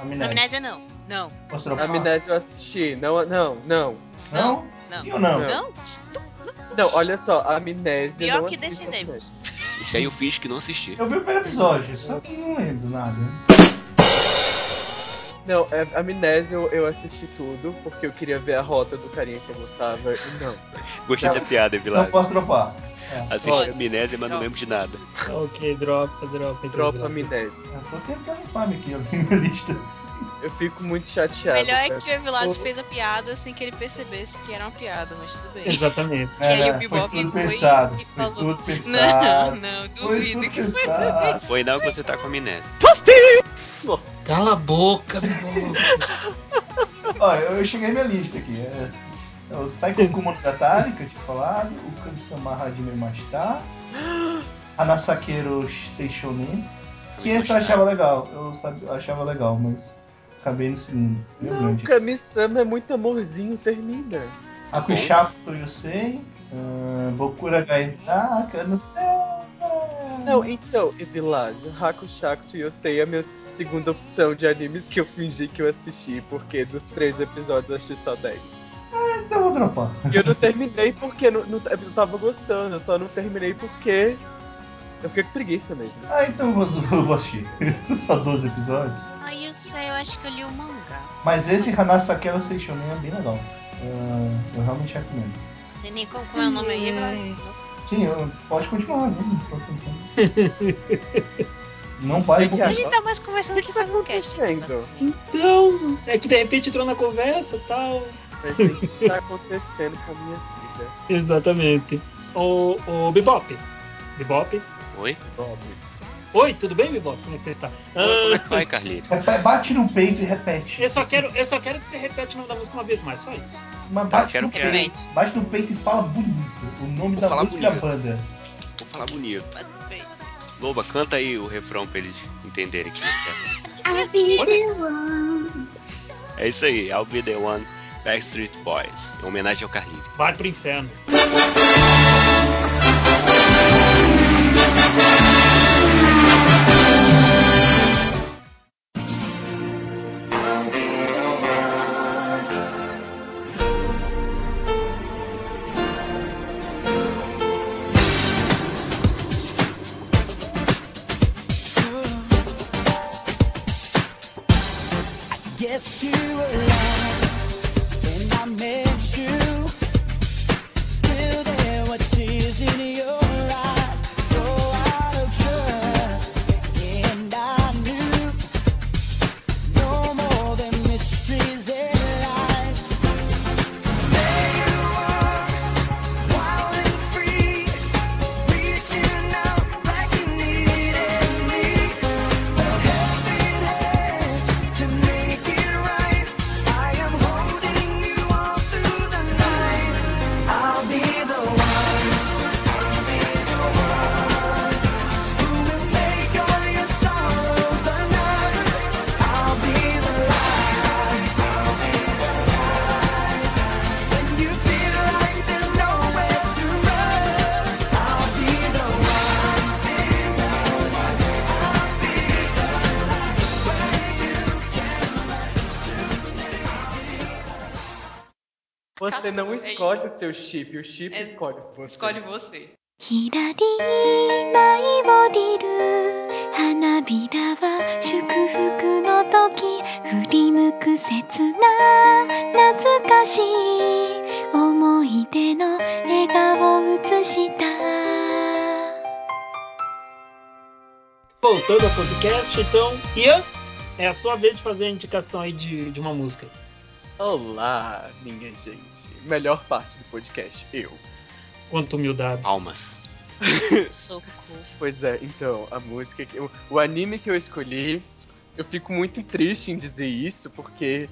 Amnésia. Amnésia não. Não. Dropar? Amnésia eu assisti. Não, não, não. Não? Não. Sim ou não? Não. Não? Olha só, Amnésia. Pior não que Descendemos. Isso aí eu fiz que não assisti. Eu vi o primeiro episódio, só que não lembro nada. Não, é, Amnésia eu, eu assisti tudo, porque eu queria ver a rota do carinha que eu gostava. E não. Gostei Não. da piada, Não Vilar. posso dropar. É. Assisti Pode. Amnésia, mas não lembro de nada. Ok, dropa, dropa. então, Dropa. Amnésia. Eu tô tentando farm aqui, eu minha lista. Eu fico muito chateado. Melhor é que o Evilásio fez a piada sem que ele percebesse que era uma piada, mas tudo bem. Exatamente. E aí É, o Bebop foi tudo foi pensado. e Foi falou, tudo Não, pensado. não, Foi duvido tudo que pensado. Foi não que você tá com amnésia. Cala a boca, Bebop. Ó, eu, eu cheguei minha lista aqui. É, é o Psycho Kumo Gatari, que eu tinha falado. O Kami-sama Hajime Mashita. Anasakeiro Seishonen. Que esse eu achava legal. Eu, sabe, eu achava legal, mas acabei no segundo. Meu Não, grande. Kami-sama é muito amorzinho, termina. Akushaku Toyosei. Uh, Bokura Gaetaka, não sei. Não, então, Evilásio, Hakushaku Yosei é a minha segunda opção de animes que eu fingi que eu assisti, porque dos três episódios eu achei só 10. Então eu vou dropar. E eu não terminei porque não, não, eu tava gostando, eu só não terminei porque eu fiquei com preguiça mesmo. Ah, então eu vou, eu vou assistir. São só 12 episódios. Aí eu sei, eu acho que eu li o mangá. Mas esse Hanasakera Seishonen é bem legal. Uh, eu realmente recomendo. Não sei nem como, como é o nome aí, Evilásio. Sim, eu, pode continuar, né? Não tô tentando. Não pare Tem por que A gente tá mais conversando O que que tá fazendo cast. acontecendo? basicamente. Então, é que de repente entrou na conversa e tal. Mas o que tá acontecendo com a minha vida? Exatamente. O, o Bebop. Bebop. Oi? Bob. Oi, tudo bem, Bebop? Como é que você está? É Ah, vai, Carlito? Bate no peito e repete. eu, só quero, eu só quero que você repete o nome da música uma vez mais, só isso. Mas Tá, bate quero no que- peito. Bate no peito e fala bonito. O nome Vou da falar música bonito. banda. Vou falar bonito. Mas tudo bem. Loba, canta aí o refrão pra eles entenderem que você quer. I'll be the one. É isso aí, I'll Be The One, Backstreet Boys. Em homenagem ao Carlinhos. Vai pro inferno. É escolhe é o seu chip, o chip é, escolhe você. Escolhe você. Voltando ao podcast, então, Ian, é a sua vez de fazer a indicação aí de, de uma música. Olá, minha gente. Melhor parte do podcast, eu. Quanto humildade. Palmas. Socorro. Pois é, então, a música, que eu- o anime que eu escolhi, eu fico muito triste em dizer isso, porque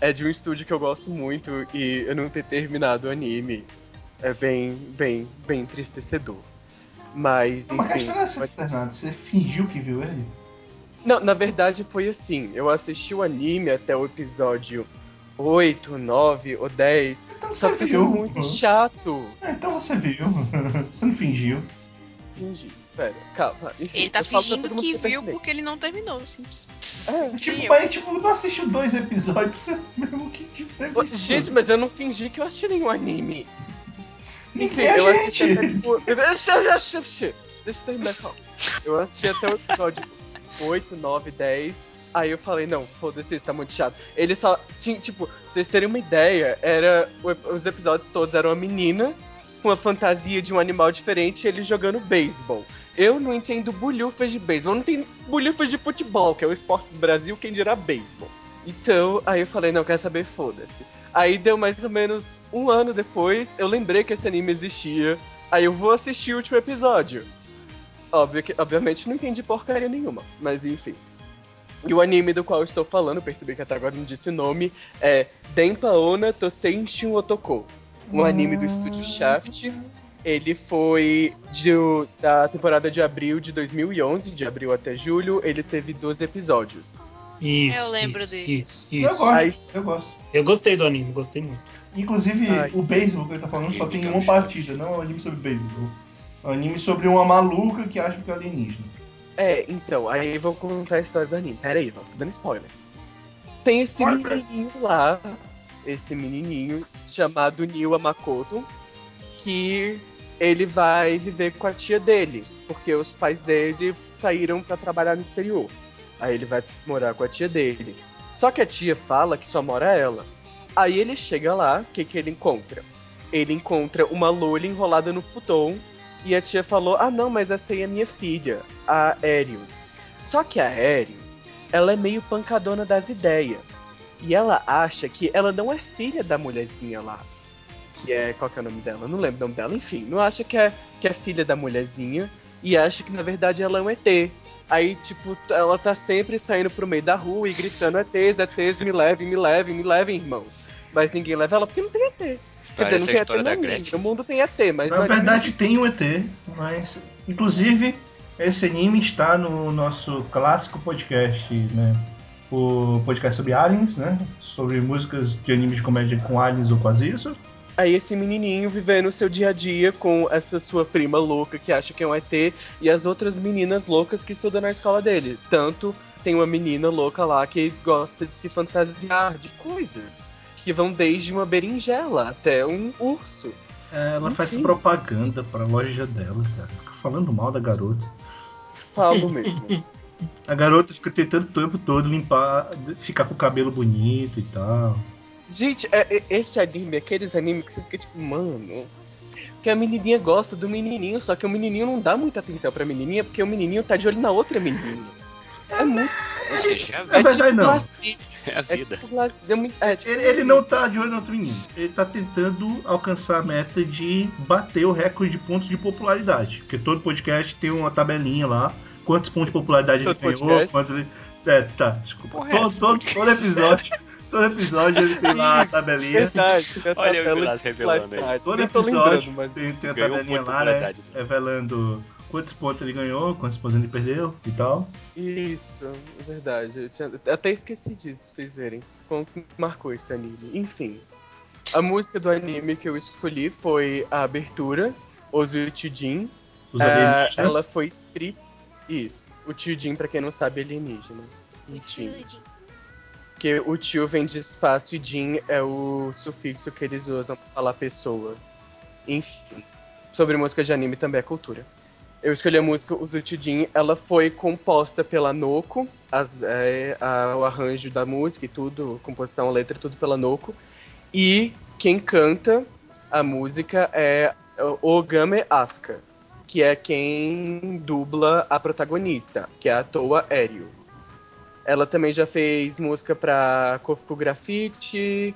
é de um estúdio que eu gosto muito e eu não ter terminado o anime é bem, bem, bem entristecedor. Mas, Não, mas a enfim. questão é ser internado, você fingiu que viu ele? Não, na verdade foi assim, eu assisti o anime até o episódio 8, 9 ou 10, Então só você que viu. muito chato. É, então você viu. Você não fingiu. Fingi. Pera, calma. Enfim, Ele tá fingindo que eu viu porque ele não terminou. Simples. É, Tipo, eu. mas tipo, não assistiu dois episódios, você mesmo que tipo, Gente, mas eu não fingi que eu assisti nenhum anime. Enfim, Ninguém é eu assisti até tipo. Deixa, deixa, deixa, deixa eu terminar calma. Eu assisti até o episódio 8, 9, 10. Aí eu falei, não, foda-se, isso tá muito chato. Ele só tinha, tipo, pra vocês terem uma ideia, era. Os episódios todos eram uma menina com a fantasia de um animal diferente e ele jogando beisebol. Eu não entendo bolhufas de beisebol, não entendo bolhufas de futebol, que é o esporte do Brasil, quem dirá beisebol. Então, aí eu falei, não, quer saber, foda-se. Aí deu mais ou menos um ano depois, eu lembrei que esse anime existia. Aí eu vou assistir o último episódio. Óbvio que, obviamente não entendi porcaria nenhuma, mas enfim. E o anime do qual eu estou falando, percebi que até agora não disse o nome, é Denpa Ona Tosenshin Otoko. Um anime do estúdio Shaft. Ele foi de- da temporada de abril de 2011, de abril até julho. Ele teve 12 episódios. Isso, Eu lembro isso, dele. isso, Eu isso. gosto, Aí- eu gosto. Eu gostei do anime, gostei muito. Inclusive, Ai. o beisebol que ele tá falando só tem uma no partida, não é um anime sobre beisebol. É um anime sobre uma maluca que acha que é alienígena. É, então, aí eu vou contar a história do anime. Pera aí, tô dando spoiler. Tem esse Spoiler. menininho lá, esse menininho chamado Niwa Makoto, que ele vai viver com a tia dele, porque os pais dele saíram pra trabalhar no exterior. Aí ele vai morar com a tia dele. Só que a tia fala que só mora ela. Aí ele chega lá, o que, que ele encontra? Ele encontra uma loira enrolada no futon e a tia falou: Ah, não, mas essa aí é minha filha, a Aerion. Só que a Aerion, ela é meio pancadona das ideias. E ela acha que ela não é filha da mulherzinha lá. Que é. Qual que é o nome dela? Não lembro o nome dela. Enfim, não acha que é, que é filha da mulherzinha. E acha que na verdade ela é um ET. Aí, tipo, ela tá sempre saindo pro meio da rua e gritando: ETs, ETs, me levem, me levem, me levem, irmãos. Mas ninguém leva ela porque não tem ET. Quer dizer, não tem ET história da. Gretchen. No mundo tem ET, mas Na verdade tem um ET, mas inclusive esse anime está no nosso clássico podcast, né? O podcast sobre aliens, né? Sobre músicas de anime de comédia com aliens ou quase isso. Aí esse menininho vivendo o seu dia a dia com essa sua prima louca que acha que é um ET e as outras meninas loucas que estudam na escola dele. Tanto tem uma menina louca lá que gosta de se fantasiar de coisas. Que vão desde uma berinjela até um urso. Ela faz Enfim. propaganda pra loja dela, cara. Fica falando mal da garota. Falo mesmo. A garota fica tentando o tempo todo limpar, ficar com o cabelo bonito e tal. Gente, é- é- esse anime, aqueles animes que você fica tipo, mano. Que a menininha gosta do menininho, só que o menininho não dá muita atenção pra menininha porque o menininho tá de olho na outra menina. É muito. Ou seja, é a É. É verdade, tipo não. Glacier. É a É vida. tipo Glacier. É muito- tipo Ele, não tá de olho no outro menino. Ele tá tentando alcançar a meta de bater o recorde de pontos de popularidade. Porque todo podcast tem uma tabelinha lá. Quantos pontos de popularidade Todo ele ganhou, podcast? quantos ele. É, tá, desculpa. Porra, todo, todo, podcast? todo episódio. Todo episódio ele tem lá a tabelinha. Verdade, tem Olha o tabela Vilas revelando aí. Todo episódio tem, tem a tabelinha lá, né? Revelando quantos pontos ele ganhou, quantos pontos ele perdeu e tal. Isso, é verdade. Eu tinha- até esqueci disso, pra vocês verem. Como que marcou esse anime. Enfim. A música do anime que eu escolhi foi a abertura, Ozu Chujin. Os Ah, ela foi escrita. Isso. O Chujin, pra quem não sabe, é alienígena. Enfim. Que o tio vem de espaço e Jin é o sufixo que eles usam pra falar pessoa. Enfim, sobre música de anime também é cultura. Eu escolhi a música Uzutijin, ela foi composta pela Noko, as- é, a- o arranjo da música e tudo, composição, letra, tudo pela Noko. E quem canta a música é Ogame Asuka, que é quem dubla a protagonista, que é a Toa Aereo. Ela também já fez música pra Kofu Graffiti,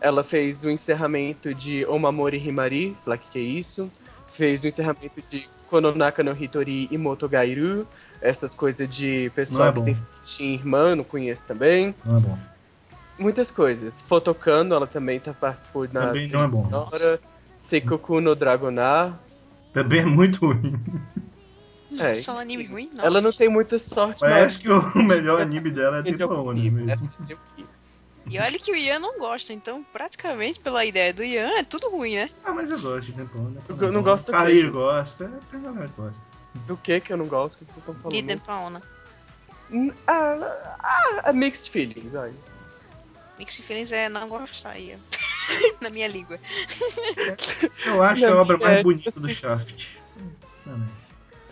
ela fez o encerramento de Omamori Himari, sei lá o que, que é isso. Fez o encerramento de Kononaka no Hitori e Motogairu, essas coisas de pessoal é que tem tinha irmã, não conheço também. Não é bom. Muitas coisas. Fotocano, ela também tá participou na Também não é bom. sonora. Seikoku no Dragonar. Também é muito ruim. É. Só um anime ruim? Nossa. Ela não tem muita sorte, mas que o melhor anime dela é Ele Triple é um Oni anime, mesmo. é E olha que o Ian não gosta, então praticamente pela ideia do Ian é tudo ruim, né? Ah, mas eu gosto de Oni. Eu não gosto do Cair queijo. gosta, é, a galera gosta. Do que que eu não gosto? O que que vocês estão falando? De Dempaona. Hum, Ah, ah, ah, mixed feelings, vai. Mixed Feelings é não gostar, Ian. Na minha língua. Eu acho Não, a obra mais é, bonita tipo do assim- Shaft.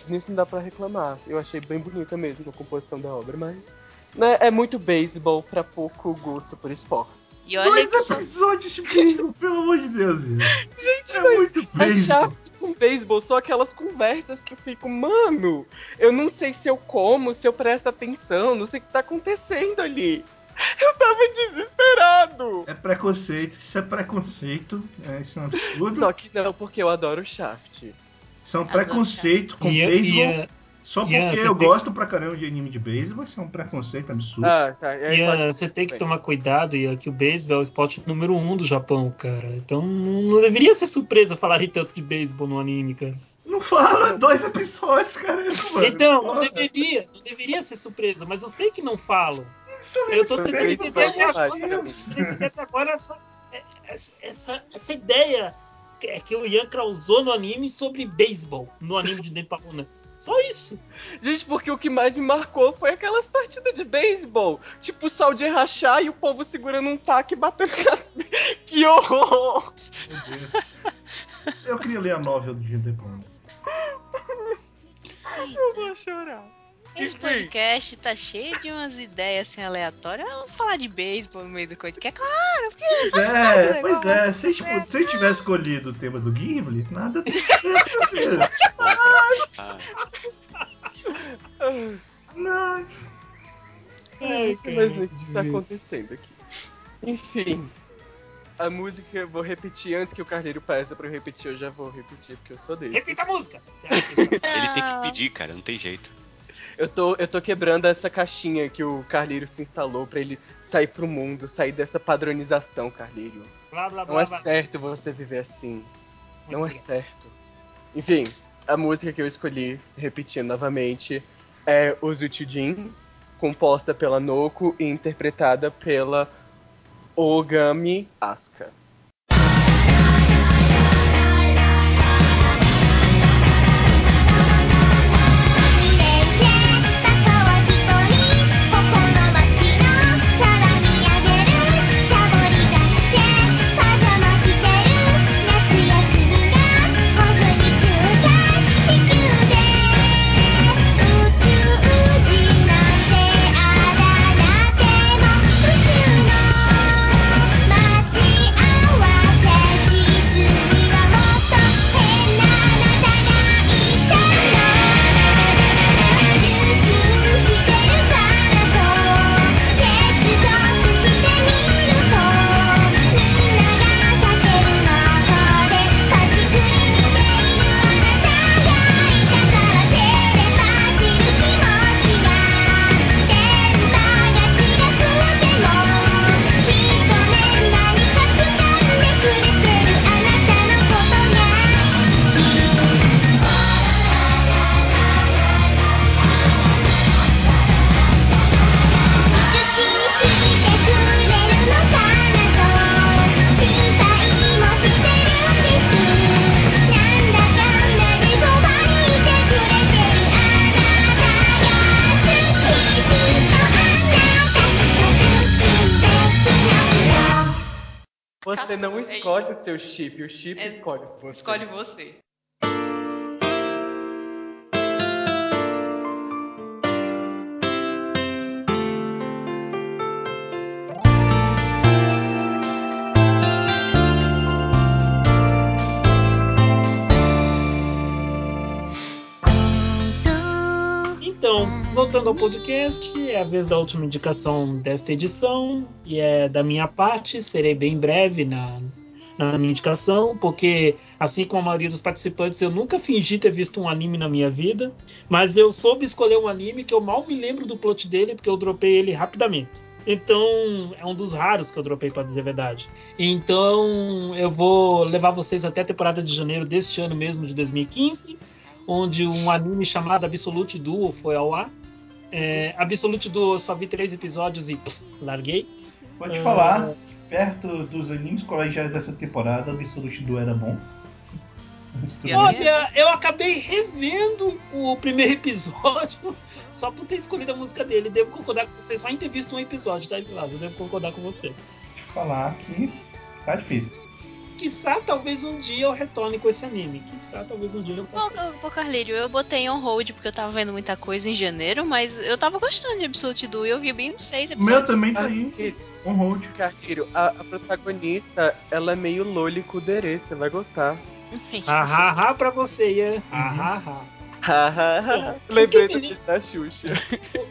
Nisso não dá pra reclamar. Eu achei bem bonita mesmo a composição da obra, mas. Né, é muito beisebol pra pouco gosto por esporte. E olha Dois que são. episódios de beisebol, pelo amor de Deus, gente. Gente, É mas muito é beisebol. chato com beisebol, só aquelas conversas que eu fico, mano, eu não sei se eu como, se eu presto atenção, não sei o que tá acontecendo ali. Eu tava desesperado. É preconceito, isso é preconceito, é, isso é um absurdo. Só que não, porque eu adoro Shaft. Isso é um preconceito com Ian, beisebol. Só porque você eu tem- gosto pra caramba de anime de beisebol, isso é um preconceito absurdo. Ah, tá. Ian, pode- você tem que tomar cuidado, Ian, que o beisebol é o esporte número um do Japão, cara. Então não deveria ser surpresa falar tanto de beisebol no anime, cara. Não fala dois episódios, cara. Mano. Então, não deveria, não deveria ser surpresa, mas eu sei que não falam. Isso é Eu tô tentando entender até agora, até agora essa, essa, essa, essa ideia que, que o Ian causou no anime sobre beisebol, no anime de Denpauna. Só isso. Gente, porque o que mais me marcou foi aquelas partidas de beisebol. Tipo, o sol de rachar e o povo segurando um taco e batendo nas... Que horror! Meu Deus. Eu queria ler a novel do Jim Depon. Eu vou chorar. Esse Enfim. podcast tá cheio de umas ideias assim aleatórias. Ah, Vamos falar de beisebol no meio do podcast. Claro, porque faz parte do É, pois negócio. é. Se, tipo, se eu tivesse escolhido o tema do Ghibli, nada teria Não. Sei mais o que tá acontecendo aqui. Enfim. A música, eu vou repetir antes que o Carneiro peça pra eu repetir, eu já vou repetir, porque eu sou desse. Repita a música. Que ele tem que pedir, cara, não tem jeito. Eu tô, eu tô quebrando essa caixinha que o Carneiro se instalou pra ele sair pro mundo, sair dessa padronização, Carneiro. Blá, blá, Não blá, é blá. certo você viver assim. Muito Não é certo. Enfim, a música que eu escolhi, repetindo novamente, é Ozutijin, composta pela Noko e interpretada pela Ogami Asuka.「seu chip, o chip É- escolhe você. Escolhe você. Então, voltando ao podcast, é a vez da última indicação desta edição, e é da minha parte, serei bem breve na, na minha indicação, porque, assim como a maioria dos participantes, eu nunca fingi ter visto um anime na minha vida, mas eu soube escolher um anime que eu mal me lembro do plot dele, porque eu dropei ele rapidamente. Então, é um dos raros que eu dropei, para dizer a verdade. Então, eu vou levar vocês até a temporada de janeiro deste ano mesmo, de 2015, onde um anime chamado Absolute Duo foi ao ar. É, Absolute Duo eu só vi três episódios e pff, larguei. Vou te Ah. Perto dos animes colegiais dessa temporada, o Absolute Duo era bom. Olha, eu acabei revendo o primeiro episódio só por ter escolhido a música dele. Devo concordar com você, só em ter visto um episódio, tá, Vilas? Eu devo concordar com você. Te falar que tá difícil. Quiçá, talvez um dia eu retorne com esse anime. Quiçá, talvez um dia eu Pô, faça. pô, Carlírio, eu botei on hold porque eu tava vendo muita coisa em janeiro, mas eu tava gostando de Absolute Duo e eu vi bem uns seis O meu episódios. também tá aí, on hold. Carquírio, a, a protagonista, ela é meio loli kudere, você vai gostar. Enfim, Ah, ah, ah, pra você, é. Ah, ah, ah. Lembrei O que me da Xuxa.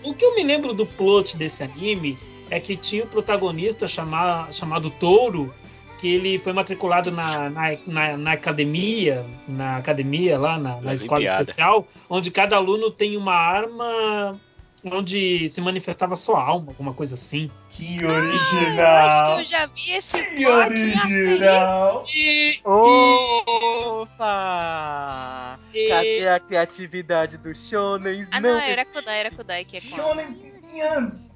O, o que eu me lembro do plot desse anime é que tinha o protagonista chama, chamado Touro, que ele foi matriculado na, na, na, na academia, na academia lá, na, na escola especial, onde cada aluno tem uma arma onde se manifestava sua alma, alguma coisa assim. Que eu acho que original! eu já vi esse Que plot em asterisco. original! E, Opa! e- Cadê a criatividade do Shonen? Ah, não, era Kodai, era Kodai que é Shonen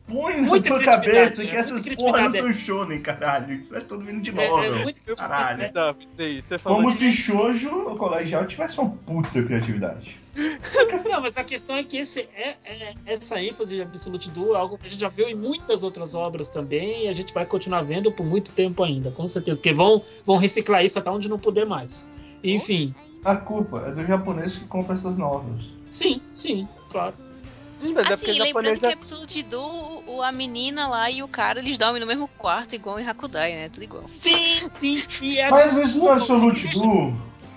põe na criatividade, cabeça né? que Muita essas porras não são shonen, caralho. Isso é tudo vindo de É, é novel. muito Caralho. precisava isso. Você Como de- se shoujo, o colegial, tivesse uma puta criatividade. Não, mas a questão é que esse, é, é- essa ênfase de Absolute Duo é algo que a gente já viu em muitas outras obras também e a gente vai continuar vendo por muito tempo ainda, com certeza. Porque vão, vão reciclar isso até onde não puder mais. Enfim, A culpa é do japonês que compra essas novels. sim, sim, claro. Mas é Assim, porque lembrando japonês que é... Absolute Duo, o- a menina lá e o cara, eles dormem no mesmo quarto, igual em Hakudai, né? Tudo igual. Sim, sim. E a Mas esse no Absolute Duo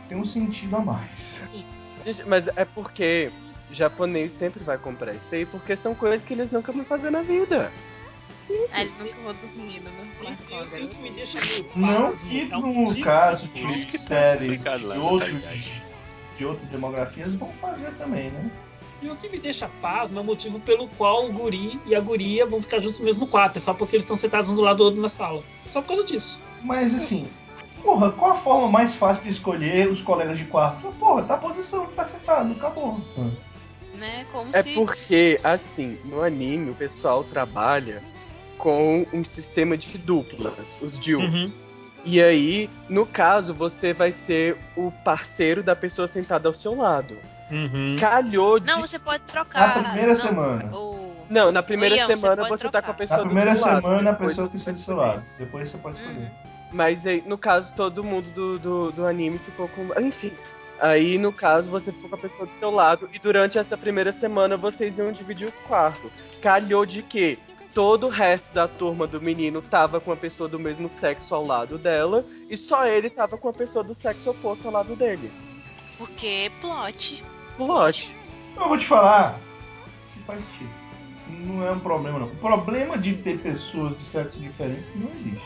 tem um sentido a mais. Mas é porque japonês sempre vai comprar isso aí, porque são coisas que eles nunca vão fazer na vida. Ah, eles nunca vão dormir no mesmo E- quarto garota. que me deixa meio Não pasmo que é um no caso Por isso que de tá séries de outros, de outras demografias vão fazer também, né? E o que me deixa pasmo é o motivo pelo qual o guri e a guria vão ficar juntos no mesmo quarto. É só porque eles estão sentados um do lado do outro na sala. Só por causa disso. Mas assim, porra, qual a forma mais fácil de escolher os colegas de quarto? Porra, tá a posição, tá sentado, acabou. Né? Como É se. porque, assim, no anime o pessoal trabalha com um sistema de duplas, os duels. Uhum. E aí, no caso, você vai ser o parceiro da pessoa sentada ao seu lado. Uhum. Calhou de. Não, você pode trocar. Na primeira não, semana. O... Não, na primeira Ian, você semana pode você, tá com a pessoa Na primeira do seu lado. semana a pessoa você vai do lado. Depois você pode escolher. Mas aí, no caso, todo mundo do, do, do anime ficou com. Enfim. Aí, no caso, você ficou com a pessoa do seu lado. E durante essa primeira semana vocês iam dividir o quarto. Calhou de que todo o resto da turma do menino tava com a pessoa do mesmo sexo ao lado dela. E só ele tava com a pessoa do sexo oposto ao lado dele. Porque plot. Plot. Eu vou te falar que faz sentido. Não é um problema, não. O problema de ter pessoas de sexos diferentes não existe.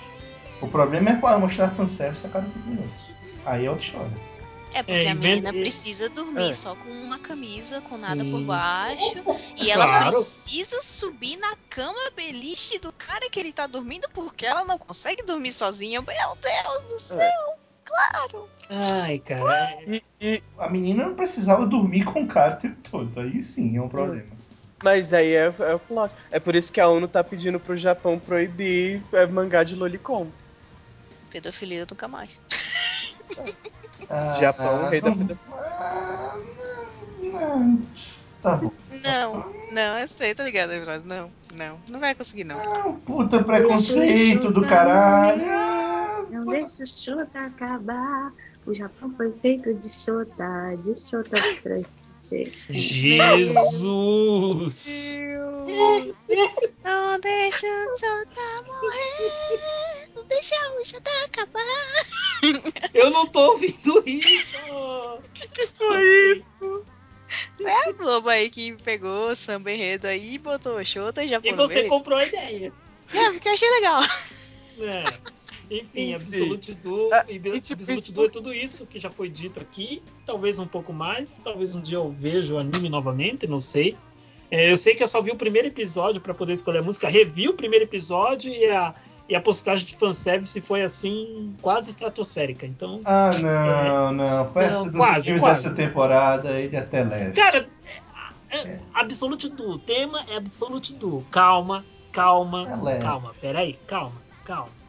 O problema é para mostrar fanservice a cada cinco minutos. Aí é outra história. É porque É, a menina precisa dormir É. só com uma camisa, com nada por Sim. baixo. E ela Claro. precisa subir na cama beliche do cara que ele tá dormindo porque ela não consegue dormir sozinha. Meu Deus do céu! Claro! Ai, cara. E, e- A menina não precisava dormir com o cara o tempo todo. Aí sim é um problema. mas aí é, é o plot. É por isso que a ONU tá pedindo pro Japão proibir é, mangá de Lolicon. Pedofilia nunca mais. Ah, Japão, rei da pedofilia. ah, não, não. Tá bom. Não, não, eu sei, tô ligado. Não, não, não vai conseguir, não. Ah, puta preconceito do caralho. Não deixa o Shota acabar. O Japão foi feito de Shota, de pra gente. Jesus! Não deixa o Jota morrer. Não deixa o Jota acabar. Eu não tô ouvindo isso! Foi isso! É a Globo aí que pegou o samba enredo aí, botou o Jota e já E você comprou a ideia. É, porque eu achei legal. É. Enfim. Absolute Duo, e e tipo, Absolute Duo é tudo isso que já foi dito aqui, talvez um pouco mais, talvez um dia eu veja o anime novamente, não sei. É, eu sei que eu só vi o primeiro episódio para poder escolher a música, revi o primeiro episódio e a, e a postagem de fanservice foi assim, quase estratosférica. Então, Ah, não, não. Perto Não, quase, quase. dessa temporada, ele é até leve. cara, é- é Absolute Duo, o tema é Absolute Duo. Calma, calma, É leve. calma, peraí, calma, calma.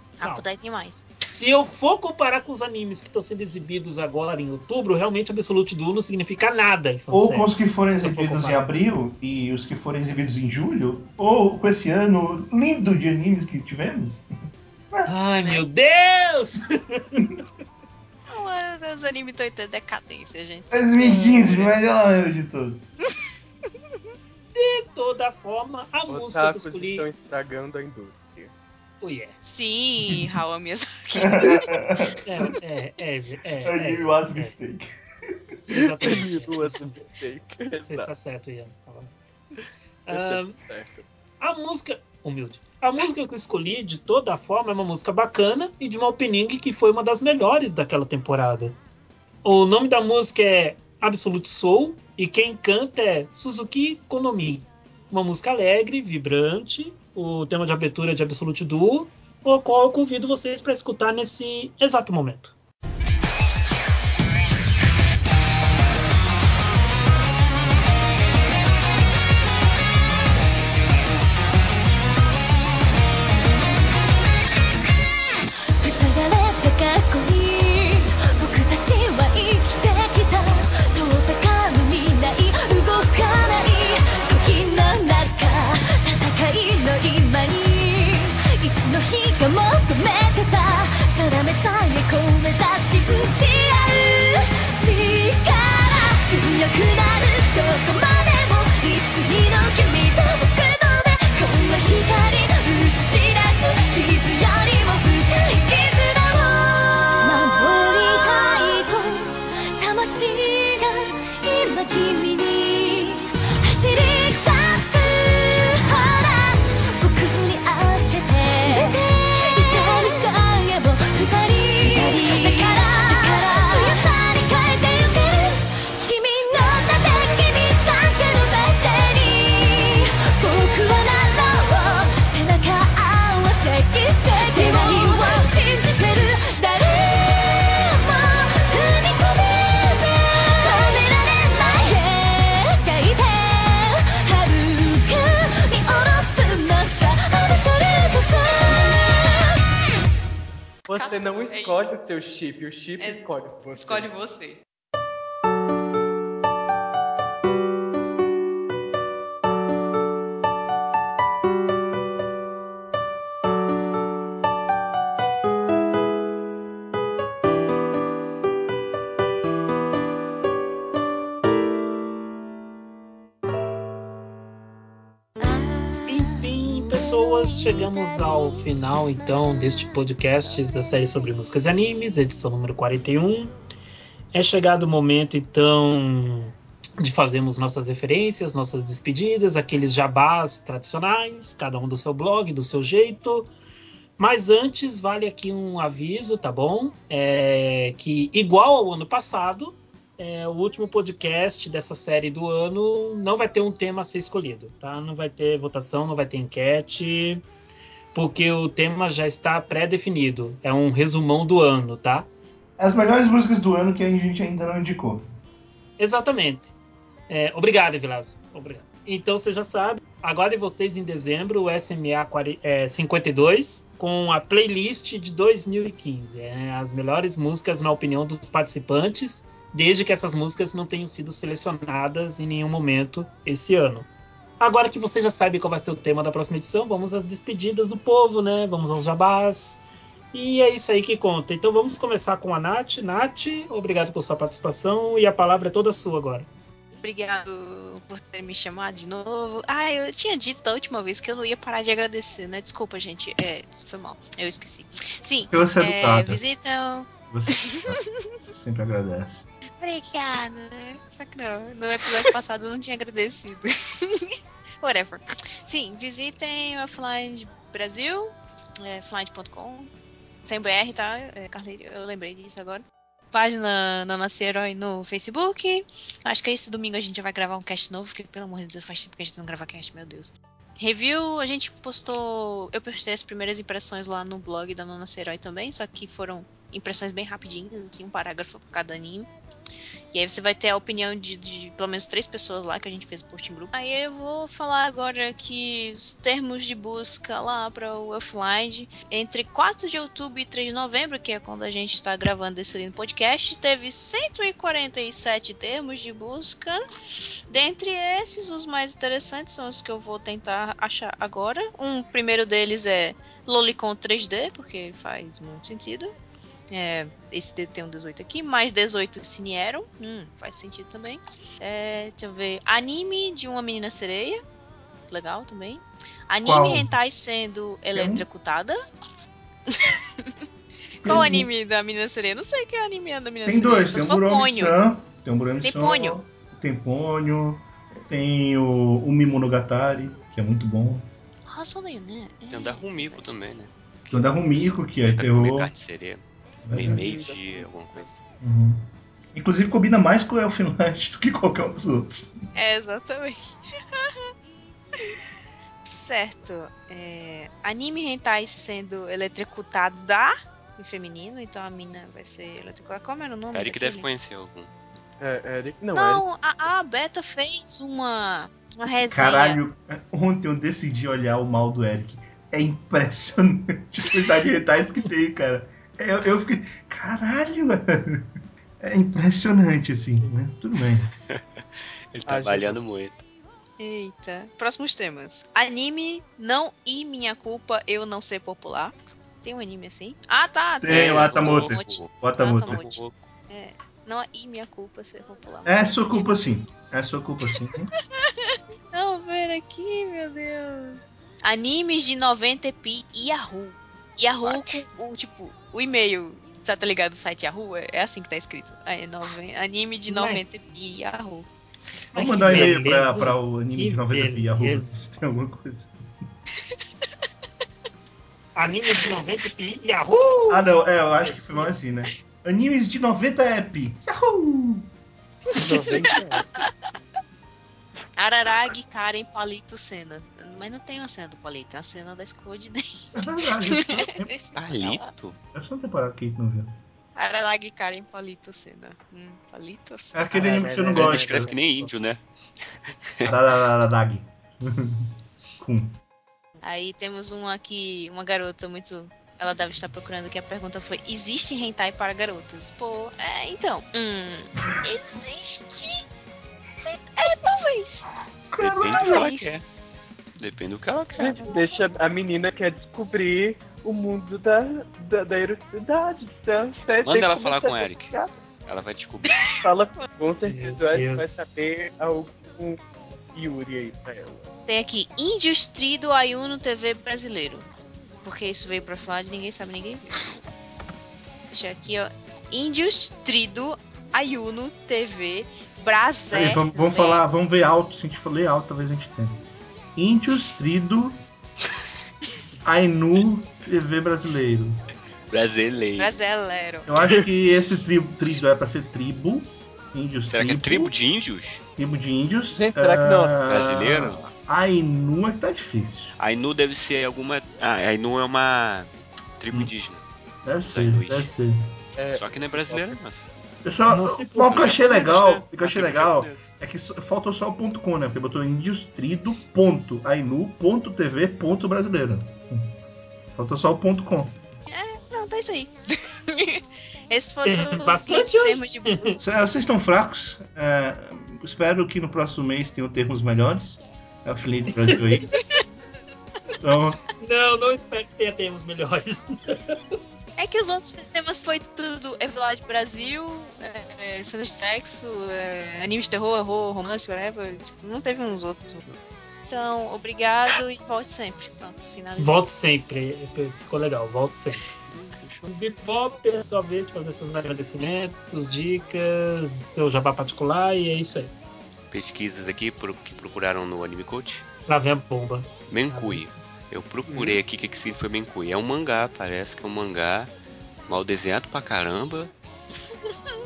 Tem mais. Se eu for comparar com os animes que estão sendo exibidos agora em outubro, realmente Absolute Duo não significa nada Ou com os que forem Se eu for exibidos em abril e os que forem exibidos em julho, ou com esse ano lindo de animes que tivemos. Ai, meu Deus! É, os animes estão em decadência, gente. 2015, melhor ano de todos. De toda forma, a música que eu Otakus escolhi. estão estragando a indústria. Oh, yeah. Sim, Raul Miyazaki. É, é, é, é, é, I é, give you was é, mistake. Exatamente. é, Duas isso mesmo. mistake. Você está certo, Ian. Ah, tá certo. A música. Humilde. A música que eu escolhi, de toda forma, é uma música bacana e de uma opening que foi uma das melhores daquela temporada. O nome da música é Absolute Soul e quem canta é Suzuki Konomi. Uma música alegre, vibrante, o tema de abertura é de Absolute Duo, o qual eu convido vocês para escutar nesse exato momento. Você não É escolhe isso. o seu chip, o chip É- escolhe você. Escolhe você. Pessoas, chegamos ao final então deste podcast da série sobre músicas e animes, edição número 41. É chegado o momento então de fazermos nossas referências, nossas despedidas, aqueles jabás tradicionais, cada um do seu blog, do seu jeito. Mas antes, vale aqui um aviso, tá bom? É que, igual ao ano passado, é, o último podcast dessa série do ano não vai ter um tema a ser escolhido, tá? Não vai ter votação, não vai ter enquete, porque o tema já está pré-definido. É um resumão do ano, tá? As melhores músicas do ano que a gente ainda não indicou. Exatamente. É, obrigado, Vilazo. Obrigado. Então você já sabe, aguardem vocês em dezembro o SMA 40 é, 52 com a playlist de 2015. É, as melhores músicas, na opinião dos participantes, desde que essas músicas não tenham sido selecionadas em nenhum momento esse ano. Agora que você já sabe qual vai ser o tema da próxima edição, vamos às despedidas do povo, né? Vamos aos jabás. E é isso aí que conta. Então vamos começar com a Nath. Nath, obrigado por sua participação e a palavra é toda sua agora. Obrigado por ter me chamado de novo. Ah, eu tinha dito da última vez que eu não ia parar de agradecer, né? Desculpa, gente. É, foi mal. Eu esqueci. Sim, Eu sou é, visitam. Você, você sempre agradece. Obrigada. Só que não, no episódio passado eu não tinha agradecido. Whatever. Sim, visitem o Offline Brasil, é. Sem BR, tá? É, Carleiro, eu lembrei disso agora. Página Nana Herói no Facebook. Acho que esse domingo a gente já vai gravar um cast novo, porque pelo amor de Deus, faz tempo que a gente não grava cast, meu Deus. Review, a gente postou. Eu postei as primeiras impressões lá no blog da Nona Herói também, só que foram impressões bem rapidinhas, assim, um parágrafo por cada anime. E aí você vai ter a opinião de, de pelo menos três pessoas lá que a gente fez post em grupo. Aí eu vou falar agora que os termos de busca lá para o offline entre 4 de outubro e 3 de novembro, que é quando a gente está gravando esse lindo podcast, teve 147 termos de busca. Dentre esses, os mais interessantes são os que eu vou tentar achar agora. Um primeiro deles é Lolicon 3D, porque faz muito sentido. É, esse tem um 18 aqui, mais 18 Cinieron. Hum, faz sentido também. É, deixa eu ver. Anime de uma menina sereia. Legal também. Anime Qual? hentai sendo um? eletrocutada. Qual um. anime da menina sereia? Não sei que anime é da menina Tem sereia. dois, tem se o for Muromi Ponyo. San, tem o Muromi Tem Ponyo. tem Ponyo, tem o, o Mimonogatari, que é muito bom. Ah, só daí, né? É, Tem o da Rumiko também, né? Tem o da Rumiko, que é terror. carne sereia. É. Mermaid, alguma coisa. Uhum. Inclusive combina mais com o Elfinlight do que qualquer um dos outros. É, exatamente. certo. É, anime hentai sendo eletrocutada em feminino, então a mina vai ser eletrocutada. Como era o nome? Eric daquele? deve conhecer algum. É, Eric, não, Não, a, a Beta fez uma, uma resenha. Caralho, ontem eu decidi olhar o mal do Eric. É impressionante a quantidade de retais que tem, cara. Eu, eu fiquei. Caralho, mano. É impressionante, assim, né? Tudo bem. Ele tá trabalhando muito. Eita. Próximos temas. Anime não e minha culpa eu não ser popular. Tem um anime assim? Ah, tá. Tem o Atamote. O Atamote. Atamote. Não e minha culpa ser popular. É sua culpa sim. É sua culpa sim. Não, ver aqui, meu Deus. Animes de 90p Yahoo. Yahoo com o tipo, o e-mail. Tá, tá ligado o site Yahoo? É, é assim que tá escrito. É, nove- anime de Mas- 90p Yahoo. Vamos mandar um e-mail pra, pra o anime de 90 pi, arroba, beleza. se tem alguma coisa. Anime de 90p, Yahoo! Ah, não, é, eu acho que foi mais assim, né? Animes de 90 app. Yahoo! 90 Araragi, Karen, Palito, Cena. Mas não tem a cena do Palito, tem a cena da escova de dente. É verdade, isso é- Palito? é só uma temporada que a gente não viu. Araragi, Karen, Palito, Cena. Hum, Palito, É Cena. aquele anime que você não gosta. escreve que nem índio, né? Cum. Aí temos um aqui, uma garota muito. Ela deve estar procurando que a pergunta foi: existe hentai para garotas? Pô, é, então. Hum. Existe. É, talvez. Depende do que ela quer. Depende do que ela quer. Gente, deixa a menina quer descobrir o mundo da, da, da eroticidade. Então, Manda ela falar com o Eric. Ela vai descobrir. Fala, com certeza o Eric vai saber algum Yuri aí pra ela. Tem aqui Industrido Ayuno TV brasileiro. Porque isso veio pra falar de ninguém sabe, ninguém viu. Deixa aqui, ó. Industrido Ayuno TV Brasil. Peraí, vamos, vamos falar, vamos ver alto. Se a gente for ler alto, talvez a gente tenha. Índios, Trido, Ainu, TV brasileiro. Brasileiro. Brasileiro. Eu acho que esse tribo, tribo é pra ser tribo. Índios, Será que é tribo, tribo de índios? tribo de índios. Gente, será que não? Ah, Brasileiro? Ainu é que tá difícil. Ainu deve ser alguma. Ah, Ainu é uma tribo Hum. indígena. Deve ser, deve ser. É, Só que não é brasileira, mas. Eu só, Não o que eu achei legal, né? o que eu achei legal é que só- faltou só o ponto com, né? Porque botou indiostrido, ponto, ainu, ponto, TV, ponto brasileiro. Faltou só o ponto com. Pronto, é isso aí. Esses foram os bastante 500 hoje. termos de Vocês estão fracos. É, espero que no próximo mês tenham termos melhores. É o Felipe Brasil aí. Então, Não, não espero que tenha termos melhores. É que os outros temas foi tudo Evelade Brasil, é, é, de sexo, é, anime de terror, horror, romance, whatever. Tipo, não teve uns outros. Então, obrigado e volte sempre. Pronto, finalizei. Volte sempre. Ficou legal, volte sempre. Bebop é sua vez de fazer seus agradecimentos, dicas, seu jabá particular e é isso aí. Pesquisas aqui pro- que procuraram no Anime Coach. Lá vem a bomba. Menkui. Eu procurei aqui o que, que significa Menkui. É um mangá, parece que é um mangá mal desenhado pra caramba.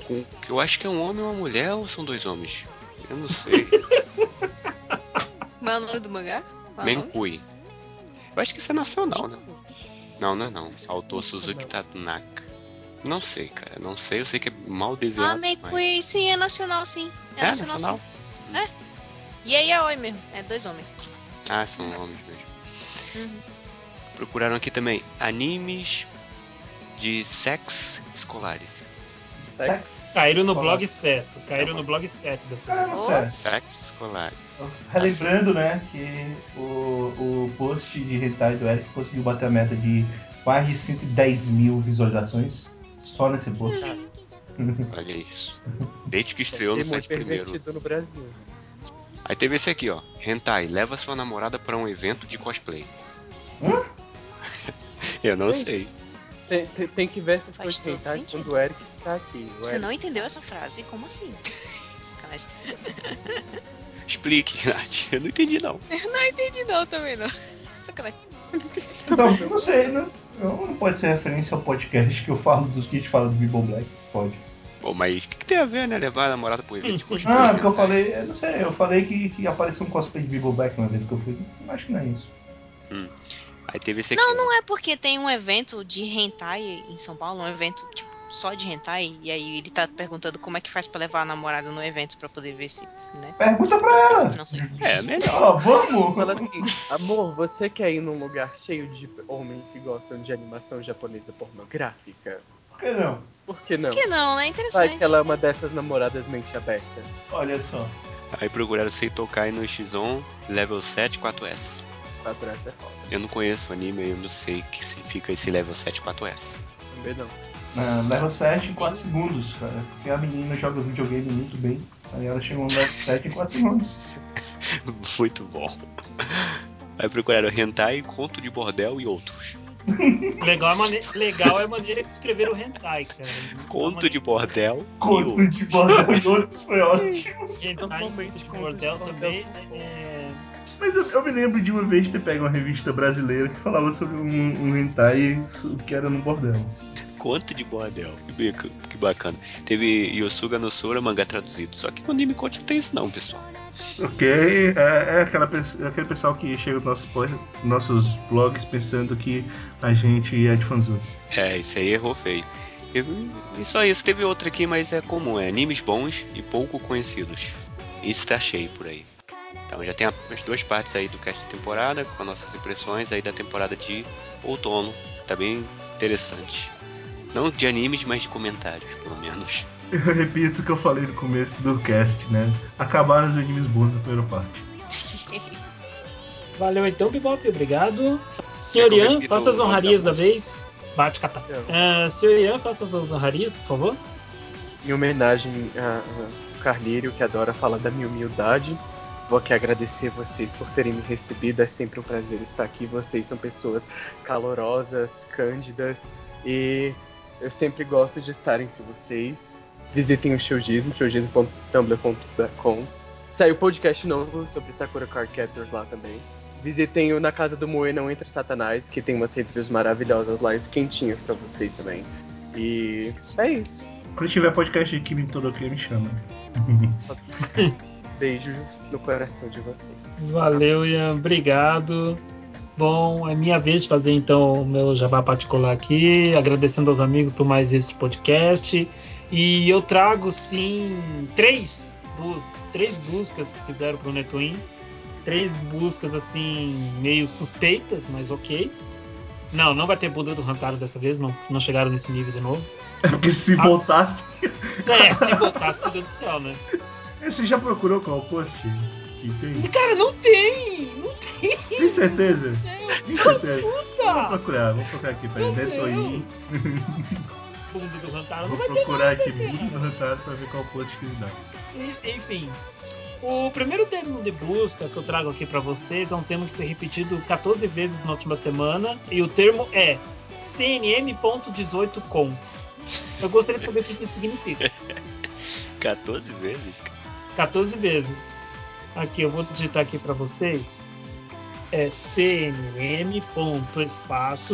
Com, que eu acho que é um homem ou uma mulher ou são dois homens? Eu não sei. Qual é o nome do mangá? É? Menkui. Eu acho que isso é nacional, né? Não, não é não. Autor Suzuki Tatunaka. Não sei, cara. Não sei. Eu sei que é mal desenhado. Ah, Meikui, sim, é nacional, sim. É, É nacional, nacional? sim. É. E aí é oi mesmo. É dois homens. Ah, são homens mesmo. Uhum. Procuraram aqui também animes de sex escolares. Sex. Caíram no blog certo. Caíram no blog certo dessa Ah, vez. certo. Sex escolares. Relembrando, né, que o, o post de hentai do Eric conseguiu bater a meta de mais de 110 mil visualizações só nesse post. Olha isso. Desde que estreou no Demônio site primeiro. no Brasil. Aí teve esse aqui, ó. Hentai, leva sua namorada pra um evento de cosplay. Eu não sei. Tem, tem- tem que ver essas Faz coisas sentido. quando o Eric tá aqui. O Você Eric- não entendeu essa frase? Como assim? Sacanagem. Explique, Nath. Eu não entendi, não. Não entendi não também não. Sacanagem. Então, eu não sei, né? Não, não pode ser referência ao podcast que eu falo dos que a gente fala do Bible Black. Pode. Pô, mas o que, que tem a ver, né? Levar a namorada pro evento de cosplay? Ah, porque eu hentai? falei, eu não sei, eu falei que, que apareceu um cosplay de Bible Black no evento que eu fui. Eu Acho que não é isso. Aí teve esse aqui. Não, ó. não é porque tem um evento de hentai em São Paulo, um evento tipo só de hentai, e aí ele tá perguntando como é que faz pra levar a namorada no evento pra poder ver se, né? Pergunta pra ela. Não sei. É, melhor. Ó, vamos! Fala assim, amor, você quer ir num lugar cheio de homens que gostam de animação japonesa pornográfica? Por que não? Por que não? Por que não, né? Vai Interessante. que ela é uma dessas namoradas mente aberta. Olha só. Aí procuraram Seitokai no X-On, level 7 4S. 4S é foda. Eu não conheço o anime, eu não sei o que significa esse level 7 4S. Também não. Ah, level 7 em 4 segundos, cara. Porque a menina joga videogame muito bem. Aí ela chegou no level 7 em 4 segundos. Muito bom. Aí procuraram Hentai, Conto de Bordel e outros. Legal, é a mane- legal é a maneira que escreveram o hentai, cara. Conto de Bordel e Conto outros. de bordel e outros foi ótimo. Hentai, conto de bordel de também. É... Mas eu, eu me lembro de uma vez ter pego uma revista brasileira que falava sobre um, um hentai que era no bordel. Conto de Bordel. Que, que bacana. Teve Yosuga no Sora, mangá traduzido. Só que no anime Conto não tem isso não, pessoal. Ok, é, é aquela, é aquele pessoal que chega nos nossos, nossos blogs pensando que a gente é de fanzone. É, isso aí errou feio. E, e só isso. Teve outra aqui, mas é comum. É animes bons e pouco conhecidos. Isso tá cheio por aí. Então já tem as duas partes aí do cast de temporada, com as nossas impressões aí da temporada de outono. Tá bem interessante. Não de animes, mas de comentários, pelo menos. Eu repito o que eu falei no começo do cast, né? Acabaram os animes bons da primeira parte. Valeu então, Bebop, obrigado. Senhor Ian, faça as honrarias da da vez. Bate catar. Uh, senhor Ian, faça as honrarias, por favor. Em homenagem a, a Carneiro, que adora falar da minha humildade, vou aqui agradecer vocês por terem me recebido. É sempre um prazer estar aqui. Vocês são pessoas calorosas, cândidas e eu sempre gosto de estar entre vocês. Visitem o Shougismo, shougismo.tumblr.com. Saiu podcast novo sobre Sakura Card Captors lá também. Visitem o Na Casa do Moe Não Entra Satanás, que tem umas reviews maravilhosas lá, e quentinhas pra vocês também. E é isso. Quando tiver podcast de Kimi Todoroki, me chama. Beijo no coração de vocês. Valeu, Ian, obrigado. Bom, é minha vez de fazer então o meu jabá particular aqui, agradecendo aos amigos por mais este podcast. E eu trago sim três, bus três buscas que fizeram para o Netwin. Três buscas assim, meio suspeitas, mas ok. Não, não vai ter bunda do Rantaro dessa vez, não, não chegaram nesse nível de novo. É porque se Ah. voltasse. É, se voltasse, meu Deus do céu, né? Você já procurou qual post? aqui? Tem? Cara, não tem! Não tem! Tem certeza? Tem certeza? Vou Escuta! procurar, vou procurar aqui, peraí. Deus! Bunda do Rantaro Vou não vai ter procurar aqui bunda do Rantaro pra ver qual post que ele dá. E- Enfim, o primeiro termo de busca que eu trago aqui pra vocês é um termo que foi repetido 14 vezes na última semana e o termo é cnm.18com. Eu gostaria de saber o que isso significa. 14 vezes? cara. 14 vezes. Aqui, eu vou digitar aqui pra vocês. É cnm.espaço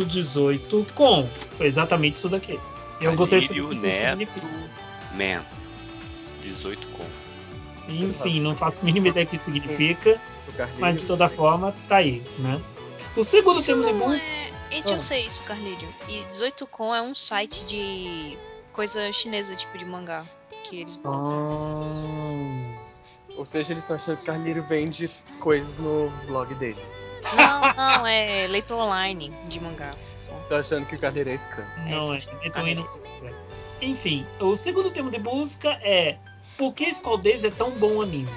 18com. Foi exatamente isso daqui. Eu gostaria de saber o que significa. Man. 18 com. Enfim, não faço a mínima ideia do que significa. Mas de toda forma, tá aí, né? O segundo Isso termo de não busca. é... Ah. eu sei isso, Carnírio. E 18com é um site de coisa chinesa, tipo de mangá. Que eles botam. Ah, Ou seja, eles estão achando que o Carlinhos vende coisas no blog dele. Não, não, é leitor online de mangá. Estão achando que o Carlinhos é scam. não, É, é. tá. Não se escreve. Enfim, o segundo termo de busca é. Por que Skull Days é tão bom anime?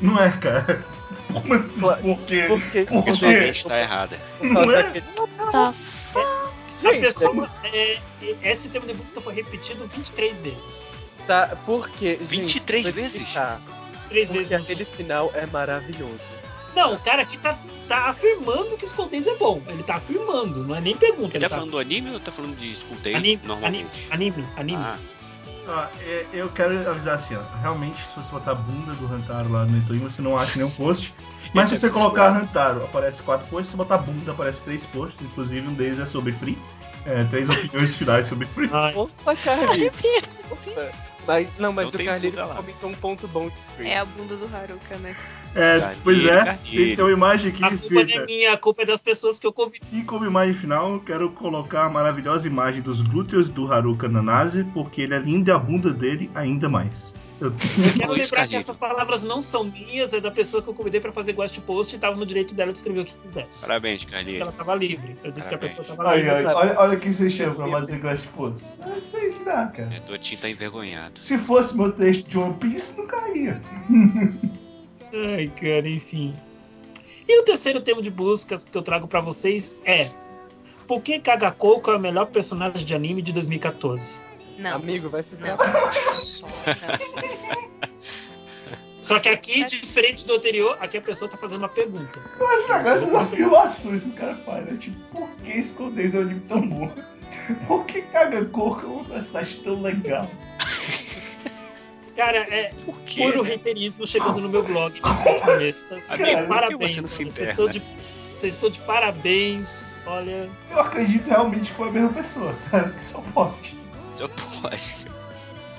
Não é, cara? Como assim? Claro, Por quê? Porque, Por Porque quê? sua mente está errada. Não é? daquele. Tá. A pessoa. É, esse termo de busca foi repetido 23 vezes. tá, porque. 23 gente, vezes? Tá, 23 porque vezes. aquele final é maravilhoso. Não, o cara aqui tá, tá afirmando que Skull Days é bom. Ele tá afirmando, não é nem pergunta. Ele Ele tá falando do anime ou tá falando de School Days anime, anime, normalmente? anime, anime. Ah, Ó, é- eu quero avisar assim, ó. Realmente, se você botar a bunda do Rantaro lá no Netoin, você não acha nenhum post. Mas se Ele você é colocar. Rantaro, aparece quatro posts. Se botar bunda, aparece três posts. Inclusive, um deles é sobre Free. É, três opiniões finais sobre Free. Ai, Opa, Carlinhos! Mas, não, mas Então o lá. comentou um ponto bom. É a bunda do Haruka, né? É, Carneiro, pois é. carneiro. Uma imagem aqui a culpa não é minha, a culpa é das pessoas que eu convido. E como imagem final, eu quero colocar a maravilhosa imagem dos glúteos do Haruka Nanase, porque ele é lindo e a bunda dele ainda mais. Eu Eu quero lembrar que Carneiro. essas palavras não são minhas, é da pessoa que eu convidei pra fazer guest post e tava no direito dela de escrever o que quisesse. parabéis, Eu disse que ela tava livre. Eu disse que a Parabéns. pessoa tava Aí, livre. olha, olha o que você chama pra fazer Glass Post. É isso aí que dá, cara. É, tua tinta tá envergonhado. Se fosse meu texto de One Piece, não caía. Ai, cara, enfim. E o terceiro termo de buscas que eu trago pra vocês é Por que Kagakoko é o melhor personagem de anime de 2014? Não. Amigo, vai se ver. Só, que aqui, diferente do anterior, aqui a pessoa tá fazendo uma pergunta. Eu acho legal essas afirmações que o cara faz, né? Tipo, por que esconder é um anime tão bom? Por que caga coco é uma personagem tão legal? Cara, é Por quê? puro reiterismo chegando no meu blog nesse último mês. Que parabéns, você vocês estão de vocês estão de parabéns. Olha, Eu acredito realmente que foi a mesma pessoa, cara. Que só pode. Só pode.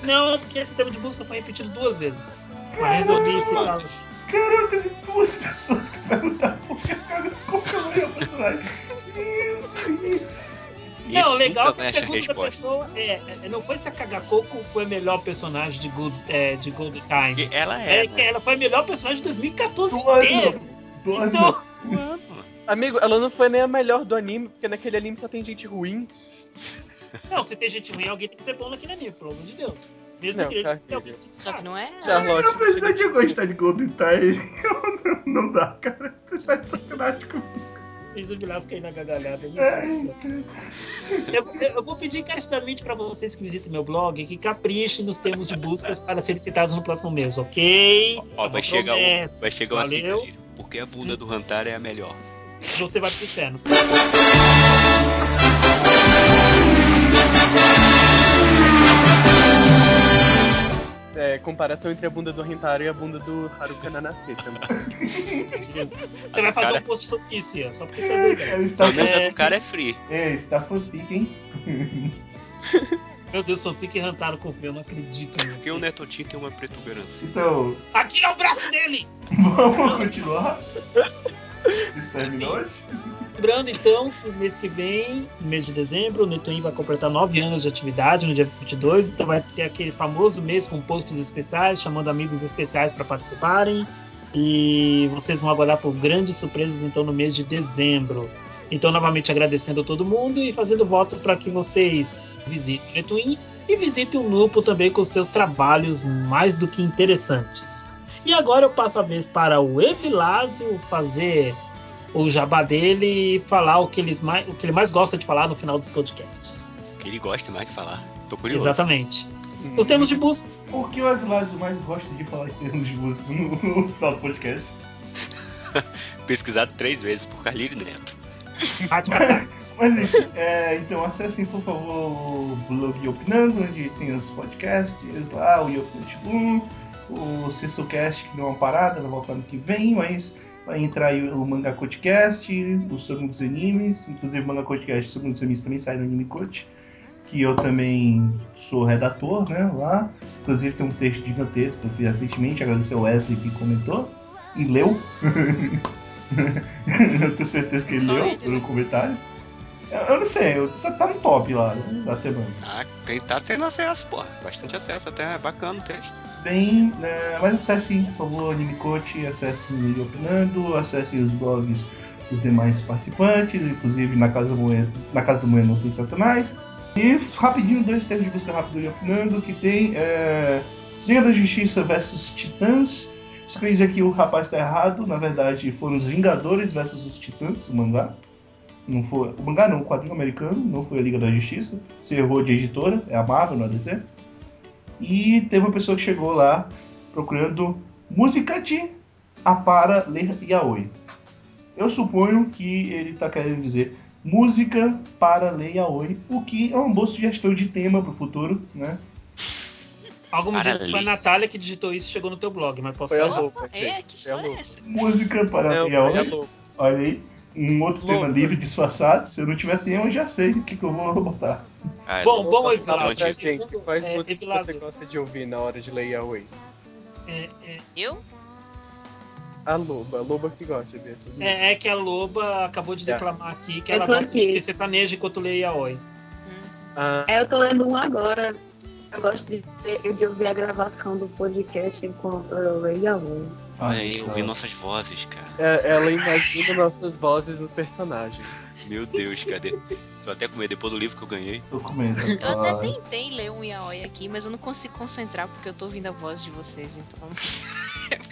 não, porque esse termo de busca foi repetido duas vezes. Mas resolvi citar. Quantas? Cara, teve duas pessoas que perguntaram por que caga coco é o melhor personagem. Meu Deus. Não, Esse legal que a pergunta da pessoa é, é, não foi se a Kagakoko foi a melhor personagem de Good, é, de Golden Time. Porque ela é, É que né? ela foi a melhor personagem de 2014 Do inteiro. Do ano. Então, Mano, Amigo, ela não foi nem a melhor do anime, porque naquele anime só tem gente ruim. não, se tem gente ruim, alguém tem que ser bom naquele anime, pelo amor de Deus. Mesmo Não, que ele cara, tenha alguém que se Só que não é. Charlotte. Apesar de eu gostar de Golden Time, não, não dá, cara. Tu tá de sacanagem comigo. Fiz o Vilasco aí na gargalhada. Ai, Eu, eu- vou pedir encarecidamente para vocês que visitem meu blog que caprichem nos termos de buscas para serem citados no próximo mês, ok? Ó, É vai chegar, o, promessa. vai chegar assim, Valeu. Porque a bunda do Hantar é a melhor. Você vai pro inferno. É, comparação entre a bunda do Rentaro e a bunda do Haruka Nanase também. Você vai fazer Cara. um post sobre isso, Ian, só porque você é doido. Tá, Pelo menos a É. do cara é free. é, isso tá fanfic, hein? Meu Deus, fanfic e Rantaro com eu não acredito nisso. Porque o Netotin tem uma protuberância. Então, Aqui é o braço dele! vamos continuar? Isso terminou hoje? Lembrando então que mês que vem, no mês de dezembro, o Netuin vai completar nove anos de atividade no dia 22, então vai ter aquele famoso mês com posts especiais, chamando amigos especiais para participarem. E vocês vão aguardar por grandes surpresas então no mês de dezembro. Então, novamente agradecendo a todo mundo e fazendo votos para que vocês visitem o Netuin e visitem o Nupo também com seus trabalhos mais do que interessantes. E agora eu passo a vez para o Evilásio fazer o jabá dele e falar o que, eles mais, o que ele mais gosta de falar no final dos podcasts. O que ele gosta mais de falar. Tô curioso. Exatamente. Os termos de busca. O que o Evilásio mais gosta de falar em termos de música no, final do podcast? Pesquisado três vezes por Carlinhos Neto. Mas enfim, é, então acessem por favor o blog Opinando, onde tem os podcasts lá, o Yopinante Boom, o Cecilcast que deu uma parada, vai voltar ano que vem, mas vai entrar aí o Manga Codecast, o Sobre dos Animes, inclusive o Manga Codecast e o Sobre dos Animes também sai no Anime Code, que eu também sou redator, né, lá. Inclusive tem um texto gigantesco que eu fiz recentemente, agradecer ao Wesley que comentou e leu. eu tenho certeza que ele leu no né? comentário. Eu, eu não sei, eu, tá, tá no top lá né, da semana. Ah, tem, tá tendo acesso, pô. Bastante acesso até. É bacana o texto. Bem, né, mas acessem, por favor, Animecoach, acessem o Opinando, acessem os blogs dos demais participantes, inclusive na Casa, Moe- na casa do Moeno tem Satanás. E rapidinho, dois termos de busca rápido do Opinando, que tem é, Liga da Justiça versus Titãs. Só queria dizer que o rapaz está errado, na verdade foram os Vingadores versus os Titãs, o mangá. Não foi, o mangá não, o quadrinho americano, não foi a Liga da Justiça. Você errou de editora, é a Marvel, não a DC. E teve uma pessoa que chegou lá procurando música de Apara Ler Yaoi. Eu suponho que ele está querendo dizer música para Ler Yaoi, o que é uma boa sugestão de tema para o futuro, né? Algo me diz que foi a. Natália que digitou isso e chegou no teu blog, mas posso Foi estar. Loba. É, que história é essa? Música para É, Ler Yaoi. Loba. Olha aí, um outro tema Louco. livre disfarçado. Se eu não tiver tema, eu já sei o que, que eu vou botar. Ah, Bom, bom, Fala Evilásio. gente, Segundo, quais é, músicas você gosta de ouvir na hora de ler Yahweh? é, é, Eu? A Loba, a Loba que gosta dessas músicas. é, é que a Loba acabou de É. declamar aqui que Eu ela gosta aqui. de sertanejo enquanto lê Yaoi. Ah, É, eu tô lendo um agora. Eu gosto de, de ouvir a gravação do podcast enquanto eu leio luz. Olha aí, ouvir nossas vozes, cara. é- ela imagina nossas vozes nos personagens. Meu Deus, cadê? Tô até com medo depois do livro que eu ganhei. Tô com medo. Eu até tentei ler um yaoi aqui, mas eu não consigo concentrar porque eu tô ouvindo a voz de vocês, então.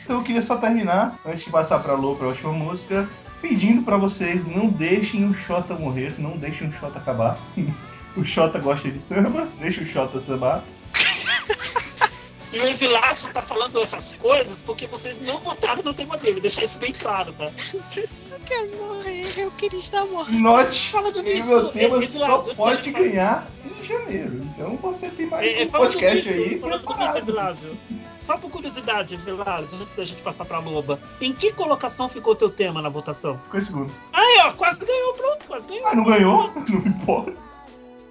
Então eu queria só terminar, antes de passar pra Lô, pra última música, pedindo pra vocês não deixem o Xota morrer, não deixem o Xota acabar. o Xota gosta de samba, deixa o Xota sambar. E o Evilásio tá falando essas coisas porque vocês não votaram no tema dele, deixar isso bem claro, tá? Eu quero morrer, eu queria estar morrendo. Note Falando que nisso, meu tema Evilásio, só pode gente- ganhar em janeiro. Então você tem mais É, é, um falando podcast nisso, aí falando. Evilásio, só por curiosidade, Evilásio, antes da gente passar pra Loba, em que colocação ficou teu tema na votação? Ficou em segundo. Aí, ó, quase ganhou, pronto, quase ganhou. Ah, não ganhou? Não importa.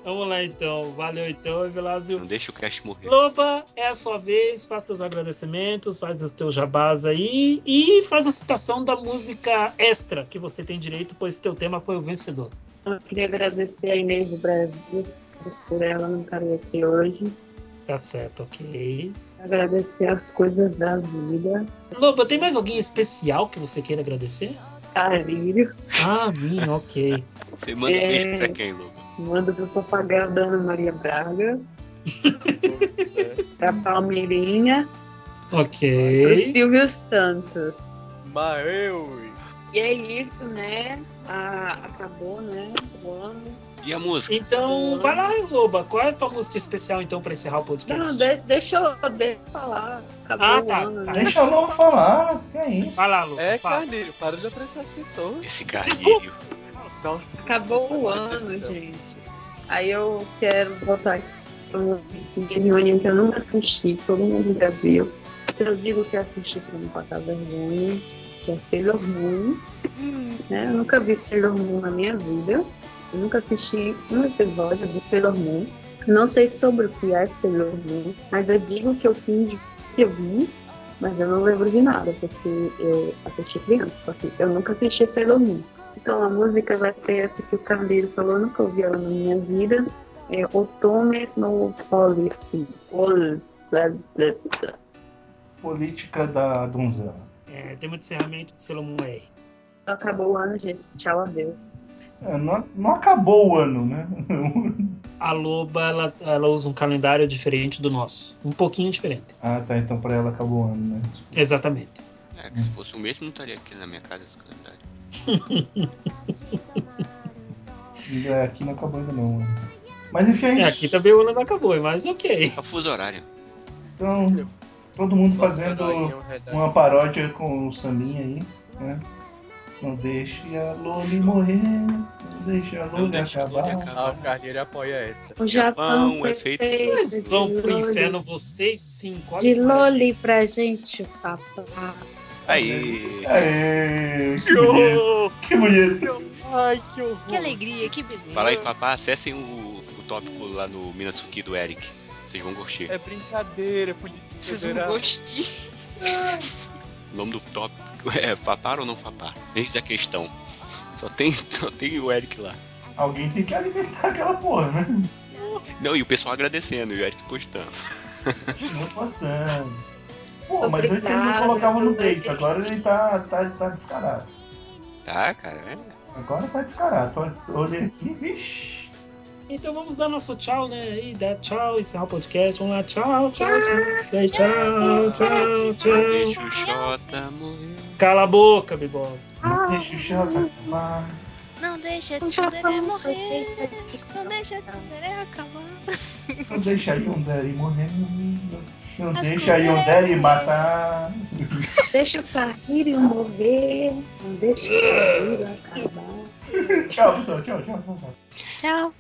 Vamos lá então, valeu então, Evilásio. Não deixa o cast morrer. Loba, é a sua vez, faz teus agradecimentos, faz os teus jabás aí e faz a citação da música extra que você tem direito, pois teu tema foi o vencedor. Eu queria agradecer a Inês do Brasil por ela não estar aqui hoje. Tá certo, ok. Agradecer as coisas da vida. Loba, tem mais alguém especial que você queira agradecer? Carilho. Ah, mim, ok. Você manda É. beijo pra quem, Lobo? Manda pro papagaio da Ana Maria Braga. Pra Palmeirinha. Pro Ok. Silvio Santos. Maeu! E é isso, né? Ah, acabou, né? O ano. E a música? Então, vai lá, Loba. Qual é a tua música especial, então, pra encerrar o podcast? Não, de- deixa eu deixa eu falar. Acabou Ah, o tá, ano, tá. né? Deixa a Lô falar. Que é isso? Vai lá, Loba. É, fala. Carlinho, para de apressar as pessoas. Esse. Nossa. Acabou o ano, gente. Aí eu quero botar aqui um reunião que eu nunca assisti, todo mundo já viu. Eu digo que assisti pra não passar vergonha, que é Sailor Moon. Né? Eu nunca vi Sailor Moon na minha vida. Eu nunca assisti um episódio de Sailor Moon. Não sei sobre o que é Sailor Moon, mas eu digo que eu fingi que eu vi, mas eu não lembro de nada, porque eu assisti criança. só que Eu nunca assisti Sailor Moon. Então a música vai ser essa que o Carneiro falou, eu nunca ouvi ela na minha vida. É Otome no Police. Pol- blá, blá, blá. Política da donzela. É, tema de encerramento do Sailor Moon R. Acabou o ano, gente. Tchau, adeus. É, não, não acabou o ano, né? a Loba ela, ela usa um calendário diferente do nosso. Um pouquinho diferente. Ah, tá. Então pra ela acabou o ano, né? Exatamente. É, que se fosse o mesmo, não estaria aqui na minha casa esse calendário. É, aqui não acabou ainda não. mano. Mas enfim, é É, isso. aqui também o ano não acabou, mas ok. É o fuso horário. Então, todo mundo fazendo é um uma paródia com o sambinha aí, né? Não deixe a Loli morrer, não deixe a Loli deixa a Loli acabar. A acabar. Carneiro apoia essa. O Japão, Japão é feito de- Vocês vão pro loli, inferno vocês cinco. de loli pra gente, papá. Aí. Aê, que bonito, que bonito. Ai, que horror. Que alegria, que beleza. Fala aí, Fapá, acessem o, o tópico lá no Minasuki do Eric. Vocês vão gostar. É brincadeira, polícia Vocês vão gostar. O nome do tópico é Fapar ou não Fapar? Eis a questão. Só tem, só tem o Eric lá. Alguém tem que alimentar aquela porra, né? Não, e o pessoal agradecendo e o Eric postando. Não postando. Pô, mas antes ele não colocava no texto, agora ele tá, tá, tá descarado. Tá, cara? É. Agora tá descarado. Tô- Olhei aqui, vixi. Então vamos dar nosso tchau, né? E dar tchau, encerrar o podcast. Vamos lá, tchau, tchau, tchau. Say tchau, tchau, tchau. Deixa o Xota morrer. Cala a boca, Bibol. Não deixa o chão acabar. Não deixa Tsundere morrer. Não deixa de Tsundere acabar. Não deixa a Yondere morrer. Não As deixa a Yandere Yondere morrer. matar. Deixa o Carrilho morrer, não deixa o Carrilho acabar. Tchau, pessoal. Tchau, tchau, tchau. tchau. Tchau.